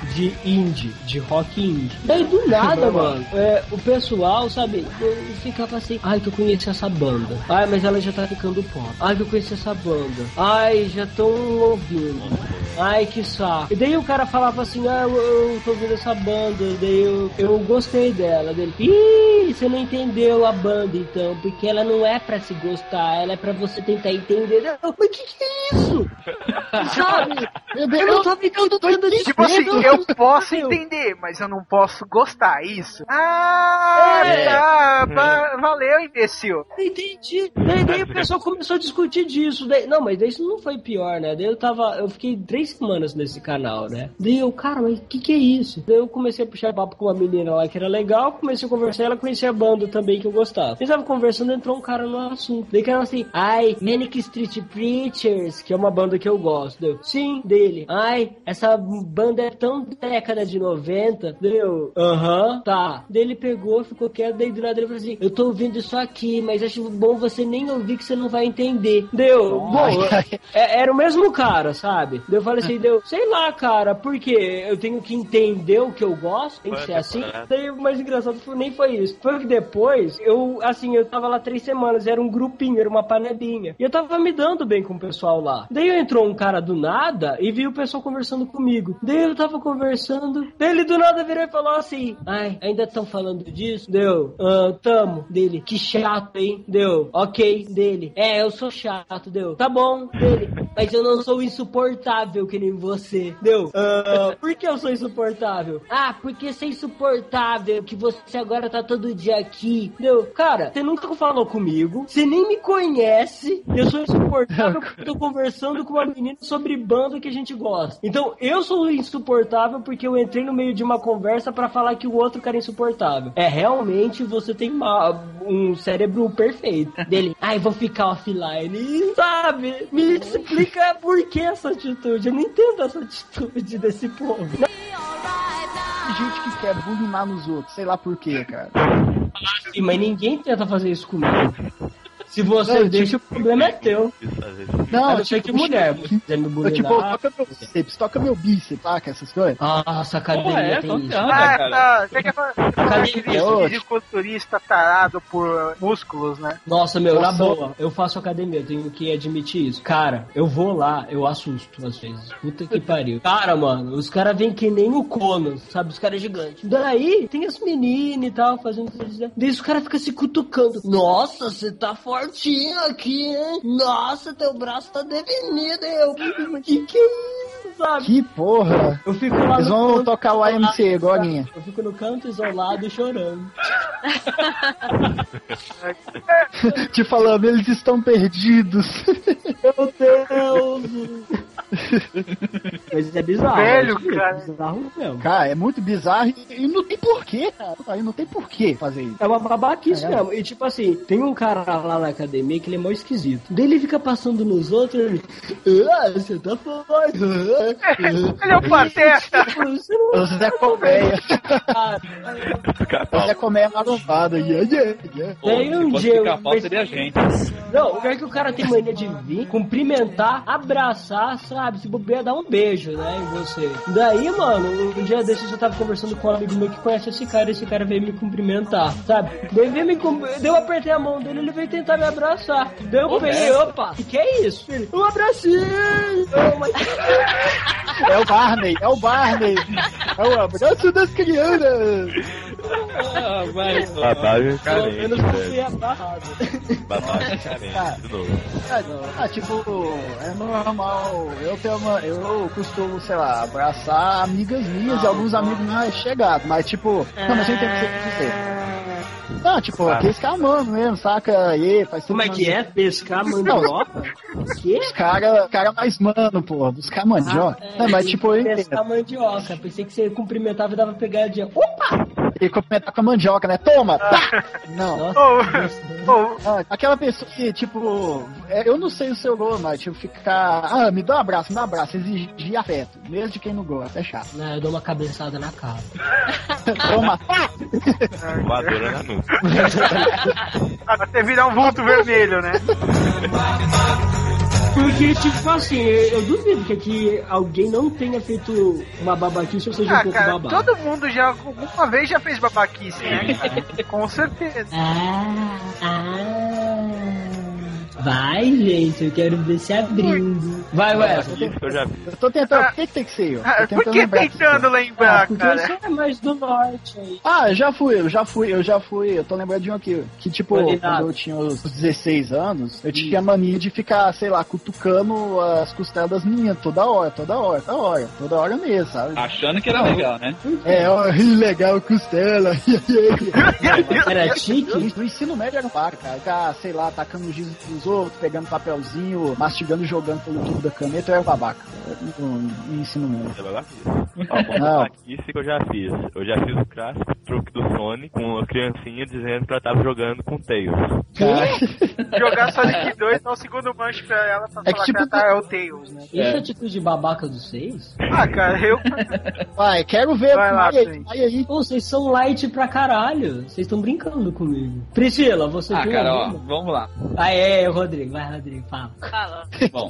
de indie, de rock indie. Daí do nada, mano, é, o pessoal, sabe, eu ficava assim, ai que eu conheci essa banda. Ai, mas ela já tá ficando pop. Ai que eu conheci essa banda. Ai, já tão ouvindo. Ai, que saco. E daí o cara falava assim, ah, eu, eu tô ouvindo essa banda, daí eu, eu gostei dela. Dele, ih, você não entendeu a banda então, porque ela não é pra se gostar, ela é pra você tentar entender. Eu, mas que que é isso? [LAUGHS] Sabe? Eu Deus, não tô ficando doido de Tipo assim, eu posso entender, mas eu não posso gostar, isso? Ah, É. tá. va- valeu, imbecil. Entendi. Daí, daí o [LAUGHS] pessoal começou a discutir disso. Daí, não, mas daí isso não foi pior, né? Daí eu tava. Eu fiquei três semanas nesse canal, né? Daí eu, cara, mas o que, que é isso? Daí eu comecei a puxar papo com uma menina lá que era legal, comecei a conversar, ela conhecia a banda também que eu gostava. Eu tava conversando, entrou um cara no assunto. Daí que era assim, ai, Manic Street Preachers, que é uma banda que eu gosto. Daí eu, sim, dele. Ai, essa banda é tão década de 90. Daí eu, aham, tá. Daí ele pegou, ficou quieto, daí do nada ele falou assim, eu tô ouvindo isso aqui, mas acho bom você nem ouvir que você não vai entender. Deu, bom, Ai, ai. é- era o mesmo cara, sabe? Daí eu falei assim, deu, sei lá, cara, porque eu tenho que entender o que eu gosto, tem que ser assim. Daí o mais engraçado foi, nem foi isso. Foi que depois, eu, assim, eu tava lá três semanas, era um grupinho, era uma panelinha. E eu tava me dando bem com o pessoal lá. Daí entrou um cara do nada e viu o pessoal conversando comigo. Daí eu tava conversando, ele do nada virou e falou assim: Ai, ainda estão falando disso? Deu, ah, tamo, dele, que chato, hein? Deu, ok, dele. É, eu sou chato, deu. Tá bom, dele. Mas eu não sou insuportável que nem você. Deu. Ah, por que eu sou insuportável? Ah, porque você é insuportável, que você agora tá todo dia aqui. Deu. Cara, você nunca falou comigo, você nem me conhece. Eu sou insuportável [LAUGHS] porque eu tô conversando com uma menina sobre banda que a gente gosta. Então, eu sou insuportável porque eu entrei no meio de uma conversa pra falar que o outro cara é insuportável. É, realmente você tem uma- um cérebro perfeito. [LAUGHS] Dele, ai, vou ficar offline. E, sabe? Me explica por que essa atitude. Eu não entendo essa atitude desse povo. Tem gente que quer bulinar nos outros, sei lá por quê, cara. Mas ninguém tenta fazer isso comigo. Se você Não, deixa, o problema é teu. Não, a não ser que mulher, se quiser me Eu, tipo, bulinar. toca meu bíceps, toca meu bíceps, saca? Essas coisas. Nossa, academia Porra, é, tem isso. anda, Ah, cara. tá. Você quer falar é fisiculturista tarado por músculos, né? Nossa, meu, na Nossa. boa, eu faço academia, eu tenho que admitir isso. Cara, eu vou lá, eu assusto às vezes. Puta que pariu. [LAUGHS] Cara, mano, os caras vêm que nem o Conan, sabe? Os caras gigantes. Daí, tem as meninas e tal, fazendo. Daí os caras ficam se cutucando. Nossa, você tá fortinho aqui, hein? Nossa, teu braço tá definido, hein? Eu, que que é isso, sabe? Que porra! Eu fico lá Eles vão canto tocar o AMC agorinha. Eu fico no canto isolado chorando. [LAUGHS] Te falando, eles estão perdidos. [LAUGHS] Meu Deus! Mas é bizarro. Velho, é cara. bizarro mesmo. Cara, é muito bizarro e, não tem porquê, cara. Aí não tem porquê fazer isso. É uma babaquice É. mesmo. E tipo assim, tem um cara lá na academia que ele é mó esquisito. Daí ele fica passando nos outros ele. Ah, você tá forte. Ele é o pateta. Você não O Zé Colmeia. O Zé Colmeia marombado. Yeah, yeah, yeah. Pô, Daí um dia eu seria a gente. Não, o pior é que o cara tem mania de vir, cumprimentar, abraçar, sabe? Se bobear, dar um beijo, né, em você. Daí, mano, um dia desses eu tava conversando com um amigo meu que conhece esse cara, e esse cara veio me cumprimentar, sabe? Daí veio me cum... Daí eu apertei a mão dele, ele veio tentar me abraçar. Daí eu velho. opa, que que é isso? Ele, um abracinho! Eu, mas- É o Barney, é o Barney. É o abraço das crianças. Ah, vai, pô. Batalha Pelo menos carente, não abarrado. Batalha carente, de novo. Ah, tipo, é normal. Eu tenho uma, eu costumo, sei lá, abraçar amigas minhas e alguns amigos mais chegados, mas tipo, não, mas eu entendo o que você dizer. Não, tipo, Ah. aqueles caras mesmo, saca? Aí, faz Como é que é? Pescar mandioca? Que? Os caras cara mais mano, pô, dos caras mandioca. É, Não, mas tipo, eu pescar mandioca. Pensei que você cumprimentava e dava pegadinha. Opa! E complementar com a mandioca, né? Toma! Pá! Não. [LAUGHS] Nossa, Ah, aquela pessoa que, tipo, é, eu não sei o seu nome, mas tipo, ficar. Ah, me dá um abraço, me dá um abraço, exigir afeto, mesmo de quem não gosta, é chato. Não, eu dou uma cabeçada na cara. [LAUGHS] Toma! Voadora na nuca. [LAUGHS] até virar um vulto vermelho, né? Porque, tipo assim, eu duvido que aqui alguém não tenha feito uma babaquice ou seja um Ah, pouco cara, babaca. todo mundo já, alguma vez já fez babaquice, né? cara? [LAUGHS] Com certeza. Ah, ah. Vai, gente, eu quero ver se abrindo. Vai, ué. Eu já vi. Eu tô tentando. Por que, que tem que ser eu? Ah, Tô Por que lembrar tentando lembrar, Ah, porque cara? você é mais do norte aí. Ah, eu já fui, eu já fui, eu já fui. Eu tô lembrando de um aqui. Que tipo, quando eu tinha os 16 anos, eu tinha mania de ficar, sei lá, cutucando as costelas das meninas toda hora, toda hora, toda hora, toda hora mesmo, sabe? Achando que era legal, né? É, ó, [LAUGHS] legal, costela. [LAUGHS] Era chique? No, no ensino médio era um par, cara. Ficar, sei lá, tacando giz pros outros, pegando papelzinho, mastigando e jogando pelo tubo da caneta, eu era babaca. No, no ensino médio. Você vai lá? Ó, Não. isso que eu já fiz. Eu já fiz o clássico truque do Sonic com uma criancinha dizendo que ela tava jogando com Tails. [LAUGHS] Jogar Sonic 2 dá um segundo manche pra ela pra É que falar tipo- que ela tá é o Tails, né? Isso é tipo de babaca dos seis? Ah, cara, eu. vai, quero ver. Vai lá, aí, aí. Pô, vocês são light pra caralho. Vocês estão brincando comigo. Priscila, você Ah, cara, ó, vamos lá. Ah, é, o Rodrigo, vai, Rodrigo, fala. Fala. [LAUGHS] Bom,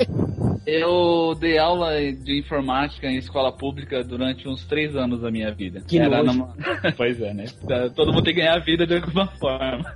eu dei aula de informática em escola pública durante uns três anos da minha vida. Que Era nojo. numa... [LAUGHS] Pois é, né? Todo mundo tem que ganhar a vida de alguma [LAUGHS] forma.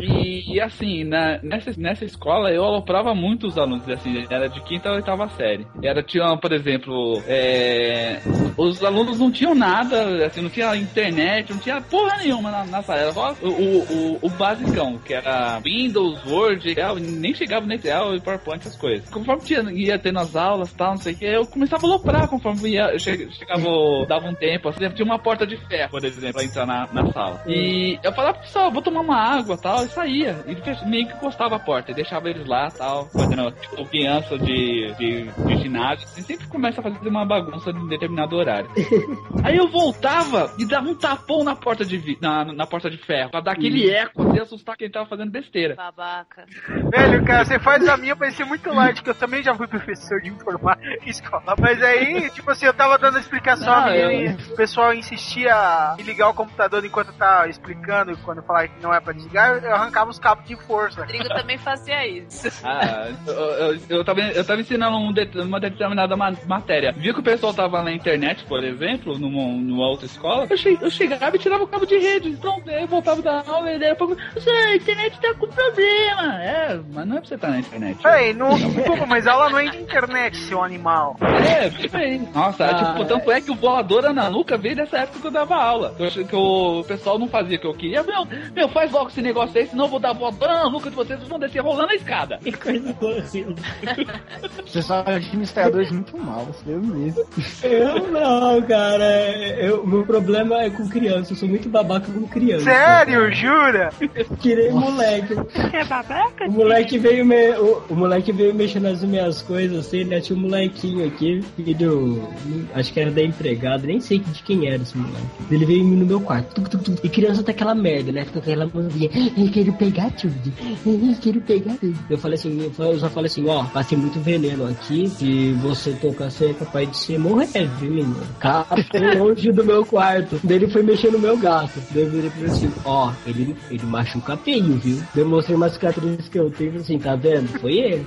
E, e assim, na- nessa, nessa escola eu aloprava muito os alunos, assim, era de quinta a oitava série. Era, tinha, por exemplo, é, os alunos não tinham nada, assim, não tinha internet, não tinha porra nenhuma na, sala, era só o, o, o, basicão, que era Windows, Word, Excel, nem chegava no Excel e PowerPoint, essas coisas. Conforme tinha, ia tendo as aulas tal, não sei o que, eu começava a aloprar conforme ia, eu che- chegava, dava um tempo, assim, tinha uma porta de ferro, por exemplo, pra entrar na, na sala. E eu falava pro pessoal, vou tomar uma água tal, e saía. E meio que encostava a porta e deixava eles lá tal, fazendo tipo, criança de, de, de ginásio, assim, sempre começa a fazer uma bagunça em determinado horário. [LAUGHS] Aí eu voltava e dava um tapão na porta de, vi- na, na porta de ferro, pra dar aquele eco, assim, assustar quem tava fazendo besteira. Babaca. Velho, cara, você faz a minha parecer muito light, que eu também já fui professor de informática em escola. Mas aí, tipo assim, eu tava dando explicação Não, a menina eu- e o pessoal insistia em ligar o computador enquanto eu tava explicando, e quando falava que não é pra desligar, eu arrancava os cabos de força. Rodrigo também fazia isso. Ah, eu, eu, eu tava, eu tava ensinando um de- uma determinada ma- matéria. Viu que o pessoal tava na internet, por exemplo, numa, numa outra escola. Eu, che- eu chegava e tirava o cabo de rede. Pronto, aí eu voltava da aula e daí a pouco. A internet tá com problema. É, mas não é pra você estar na internet. Ei, não, [LAUGHS] pô, mas aula não é de internet, seu animal. É, aí. Nossa, Ah, tipo, tanto é que o voadora na nuca veio dessa época que eu dava aula. Eu achei que o pessoal não fazia o que eu queria. Meu, meu, faz logo esse negócio aí, senão eu vou dar voadora na nuca de vocês, vocês vão descer rolando a escada. Que coisa horrível. Vocês são administradores muito maus, eu mesmo. Eu não, cara. Eu, meu problema é com criança. Eu sou muito babaca com criança. Sério, jura? [LAUGHS] Tirei moleque. É babaca? O moleque veio me, o, o moleque veio mexendo nas minhas coisas assim, né? Tinha um molequinho aqui, filho. Acho que era da empregada, nem sei de quem era esse moleque. Ele veio no meu quarto. tuc, tuc, tuc, e criança tá aquela merda, né? Com aquela mãozinha. Eu quero pegar tudo. Eu quero pegar tudo. Eu falei assim, eu só falei assim, ó, passei muito veneno aqui. Se você tocar, você é capaz de se morrer, viu, menino? Capa longe do meu quarto. Ele foi mexer no meu gato. Daí eu virei pra ele assim, ó, ele, ele machuca feio, viu? Daí eu mostrei uma cicatriz que eu tenho assim, tá vendo? Foi ele.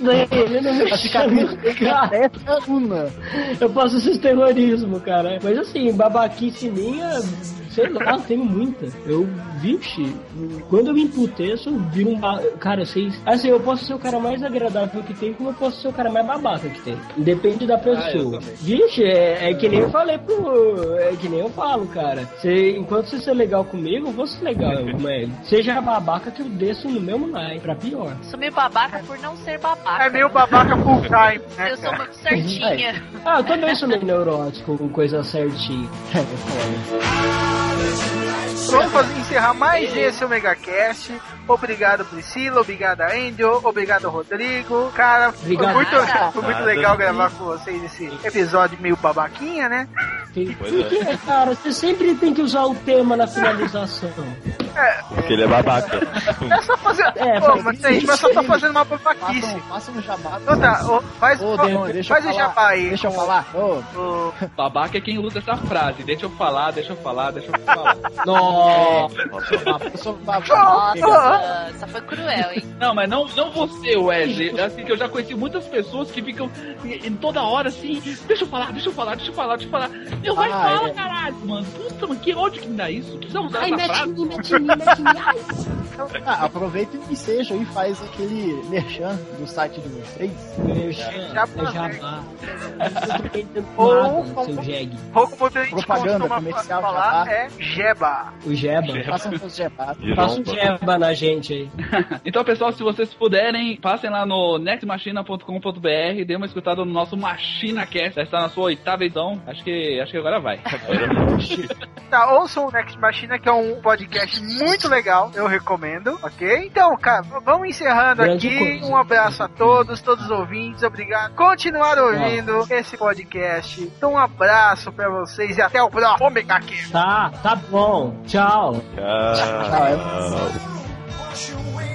Daí ele não A mexeu cicatriz [LAUGHS] meu gato. é una. Eu faço esses terrorismo, cara. Mas assim, babaquice minha, sei lá, tenho muita. Eu, vixe, quando eu me emputeço, eu viro um. ba- Cara, vocês. Assim, eu posso ser o cara mais agradável que tem, como eu posso ser o cara mais babaca que tem. Depende da Ah, pessoa. também. vixe, é, é que nem eu falei pro. É que nem eu falo, cara. Você, enquanto você ser legal comigo, eu vou ser legal, [LAUGHS] mas seja babaca que eu desço no meu nai, pra pior. Sou meio babaca por não ser babaca. É meio babaca full time, né, Eu sou muito certinha. Ah, eu também sou meio neurótico com coisa certinha. [LAUGHS] Vamos fazer, encerrar mais esse Omega Cast. Obrigado, Priscila. Obrigado, Angel. Obrigado, Rodrigo. Cara, foi Obrigado. muito, Nada. [LAUGHS] foi muito Nada. legal gravar com vocês esse episódio meio babaquinha, né? É. que, cara, você sempre tem que usar o tema na finalização. Porque ele é babaca. É só fazer. É, Pô, faz mas gente vai só tá fazendo uma babaquice. Façam um jabá. Então tá, ô, faz, Ô, deixa faz o jabá aí. Deixa eu falar. Ô, Babaca é quem usa essa frase. Deixa eu falar, deixa eu falar, deixa eu falar. Nossa, eu sou babaca. Nossa, foi cruel, hein? Não, mas não, não você, Wesley. Assim, que eu já conheci muitas pessoas que ficam em, toda hora assim, deixa eu falar, deixa eu falar, deixa eu falar, deixa eu falar. Meu, vai Ah, fala, é. caralho, mano. Puta, mano, que ódio que me dá isso. Precisa usar Ai, essa mete frase. em mim, mete em mim, mete em mim. [LAUGHS] Ah, aproveita e seja e faz aquele merchan do site de vocês. Jabá. Jabá. Ou- Ou seu jegue. Ou costuma comercial, falar, jabá. é Jeba. O Jeba. Façam seus jabás. Passa um Jeba na gente aí. [LAUGHS] Então, pessoal, se vocês puderem, passem lá no nextmachina.com.br, dê uma escutada no nosso Machina Cast. Já está na sua oitava edição. Acho que, acho que agora vai. [LAUGHS] Tá, ouçam o Next Machina, que é um podcast muito legal, eu recomendo, ok? Então, cara, vamos encerrando Grande aqui. coisa. Um abraço a todos, todos os ouvintes, obrigado. Continuar ouvindo esse podcast. Então, um abraço pra vocês e até o próximo Cast. Tá, tá bom. Tchau. Tchau. Wash away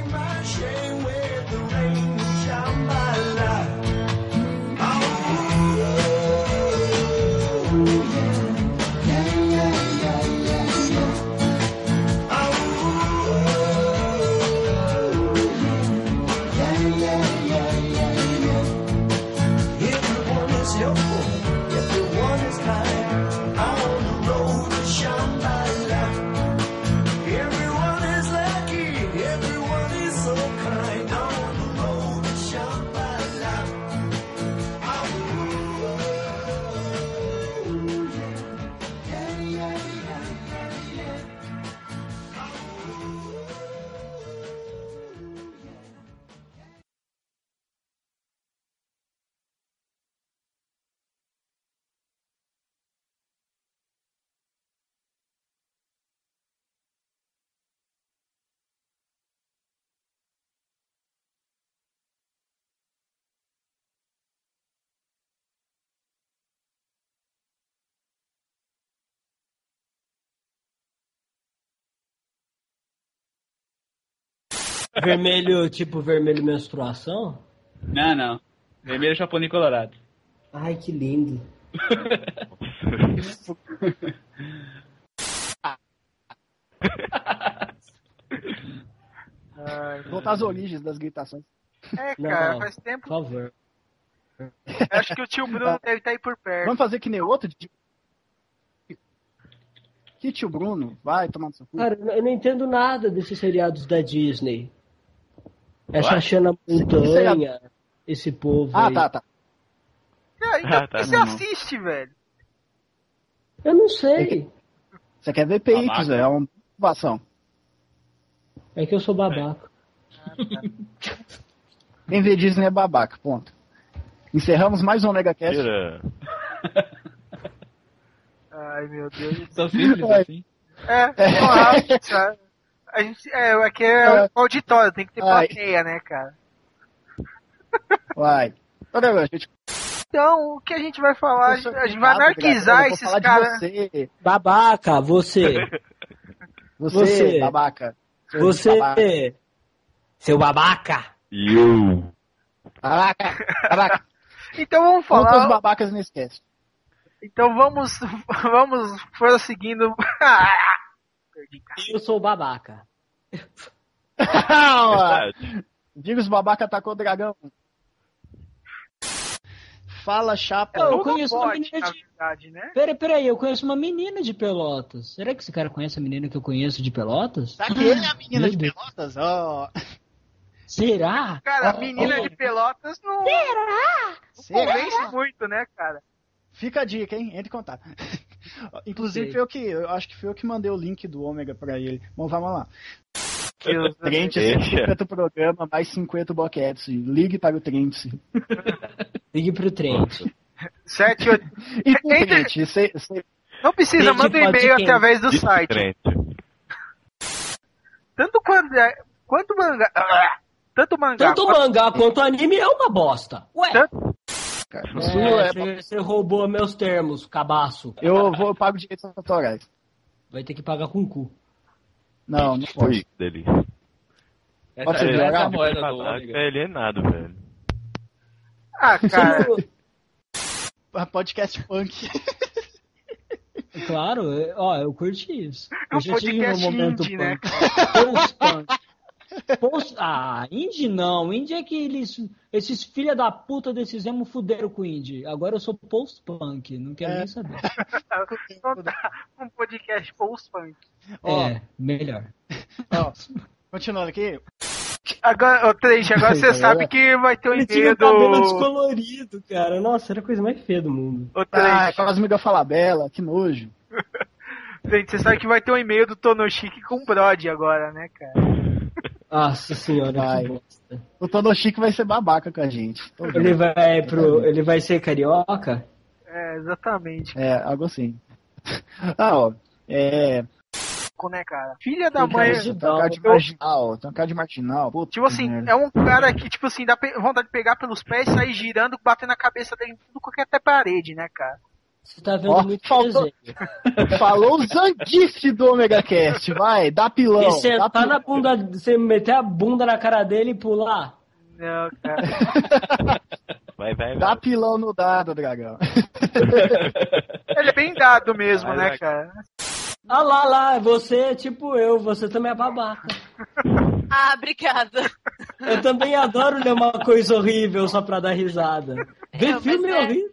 Vermelho, tipo vermelho menstruação? Não, não. Vermelho, japonês colorado. Ai, que lindo. Ai, Voltar às origens das gritações. é, cara, não. faz Por tempo. favor. Acho que o tio Bruno deve estar aí por perto. Vamos fazer que nem outro? de- Que tio Bruno? Vai tomar no seu cu. Cara, eu não entendo nada desses seriados da Disney. Essa Xana Montanha, esse povo Ah, aí. tá, tá. Ah, então Ah, tá. você Não, não. assiste, velho? Eu não sei. Você quer ver peitos, Babaca. é uma motivação. É que eu sou babaca. [LAUGHS] Quem vê Disney é babaca, ponto. Encerramos mais um Omega Cast. Tira. Ai, meu Deus. Tão simples assim. É, sabe? A gente, é, aqui é É. um auditório, tem que ter Ai. plateia, né, cara? Vai. A gente, Então, o que a gente vai falar? A gente, vai anarquizar esses caras. Você, Babaca, você. [LAUGHS] você, Você. babaca. Seu Você. babaca. Seu babaca. You. Babaca, babaca. [LAUGHS] Então vamos Quantos falar. babacas não esquece? Então vamos, [LAUGHS] vamos prosseguindo. Eu sou babaca. [LAUGHS] Verdade. Diga os babaca atacou o dragão. Fala, chapa. Eu Tudo conheço uma pode, menina na de- verdade, né? Pera, peraí, eu conheço uma menina de Pelotas. Será que esse cara conhece a menina que eu conheço de Pelotas? Aquele é a menina Meu de Deus. pelotas? Ó. Será? Cara, a Oh, menina oh. de Pelotas não, não Será? convence muito, né, cara? Fica a dica, hein? Entre em contato. Inclusive, Ok. foi eu que. Eu acho que foi eu que mandei o link do Ômega pra ele. Bom, vamos lá. Trente, Deixa. 150 programa, mais 50 boquetes. Ligue para o Trente. Ligue pro Trent. Sete, [LAUGHS] oito. E Entre- você, você- Não precisa, Gente, manda um e-mail através do site. crente. Tanto quando, é- quanto mangá. ah, Tanto mangá. Tanto quanto- mangá quanto anime é uma bosta. Ué, Tanto- cara, sul é- é, você, você roubou meus termos, cabaço. eu vou eu pago direitos autorais. Vai ter que pagar com o cu. Não, não pode. Essa, Pode ser é a moeda do Ômega. é alienado, velho. Ah, cara. Podcast punk. Claro, é- ó, eu curti isso. É um Eu já tive podcast meu momento indie, né? punk. Post... Ah, indie não. Indie é que eles, esses filha da puta desses emo fuderam com indie. Agora eu sou post-punk, não quero É. nem saber. [LAUGHS] Então tá, um podcast post-punk. Ó. É, melhor. Ó, continuando aqui. Agora, ô, Trente, agora você [LAUGHS] sabe que vai ter um e-mail o cabelo do. descolorido, cara. Nossa, era a coisa mais feia do mundo. Ô, Ah, Trente, aquelas amigas Falabella, que nojo. [LAUGHS] Trente, você sabe que vai ter um e-mail do Tonoshiki com Brod agora, né, cara? Nossa senhora, que bosta. O Tonoshiki vai ser babaca com a gente. Ele vai pro. Ele vai ser carioca? É, exatamente. É, algo assim. [LAUGHS] Ah, ó. É. Né, cara? Filha da Tem mãe. cara de Tem um cara de eu- marginal, tem um cara de marginal. Puta Tipo assim, merda. é um cara que, tipo assim, dá vontade de pegar pelos pés, sair girando, batendo a cabeça dele em tudo qualquer até parede, né, cara? Você tá vendo Ó, muito faltou- desenho. [LAUGHS] Falou o do Omega Cast, vai, dá pilão. E dá sentar pilão. na bunda, você meter a bunda na cara dele e pular. Não, cara. [LAUGHS] Vai, vai, Dá vai. pilão no dado, dragão. [LAUGHS] Ele é bem dado mesmo, Vai, né, vai. cara? Ah lá, lá, você é tipo eu, você também é babaca. Ah, obrigada. Eu também adoro ler uma coisa horrível só pra dar risada. Ver filme é- horrível.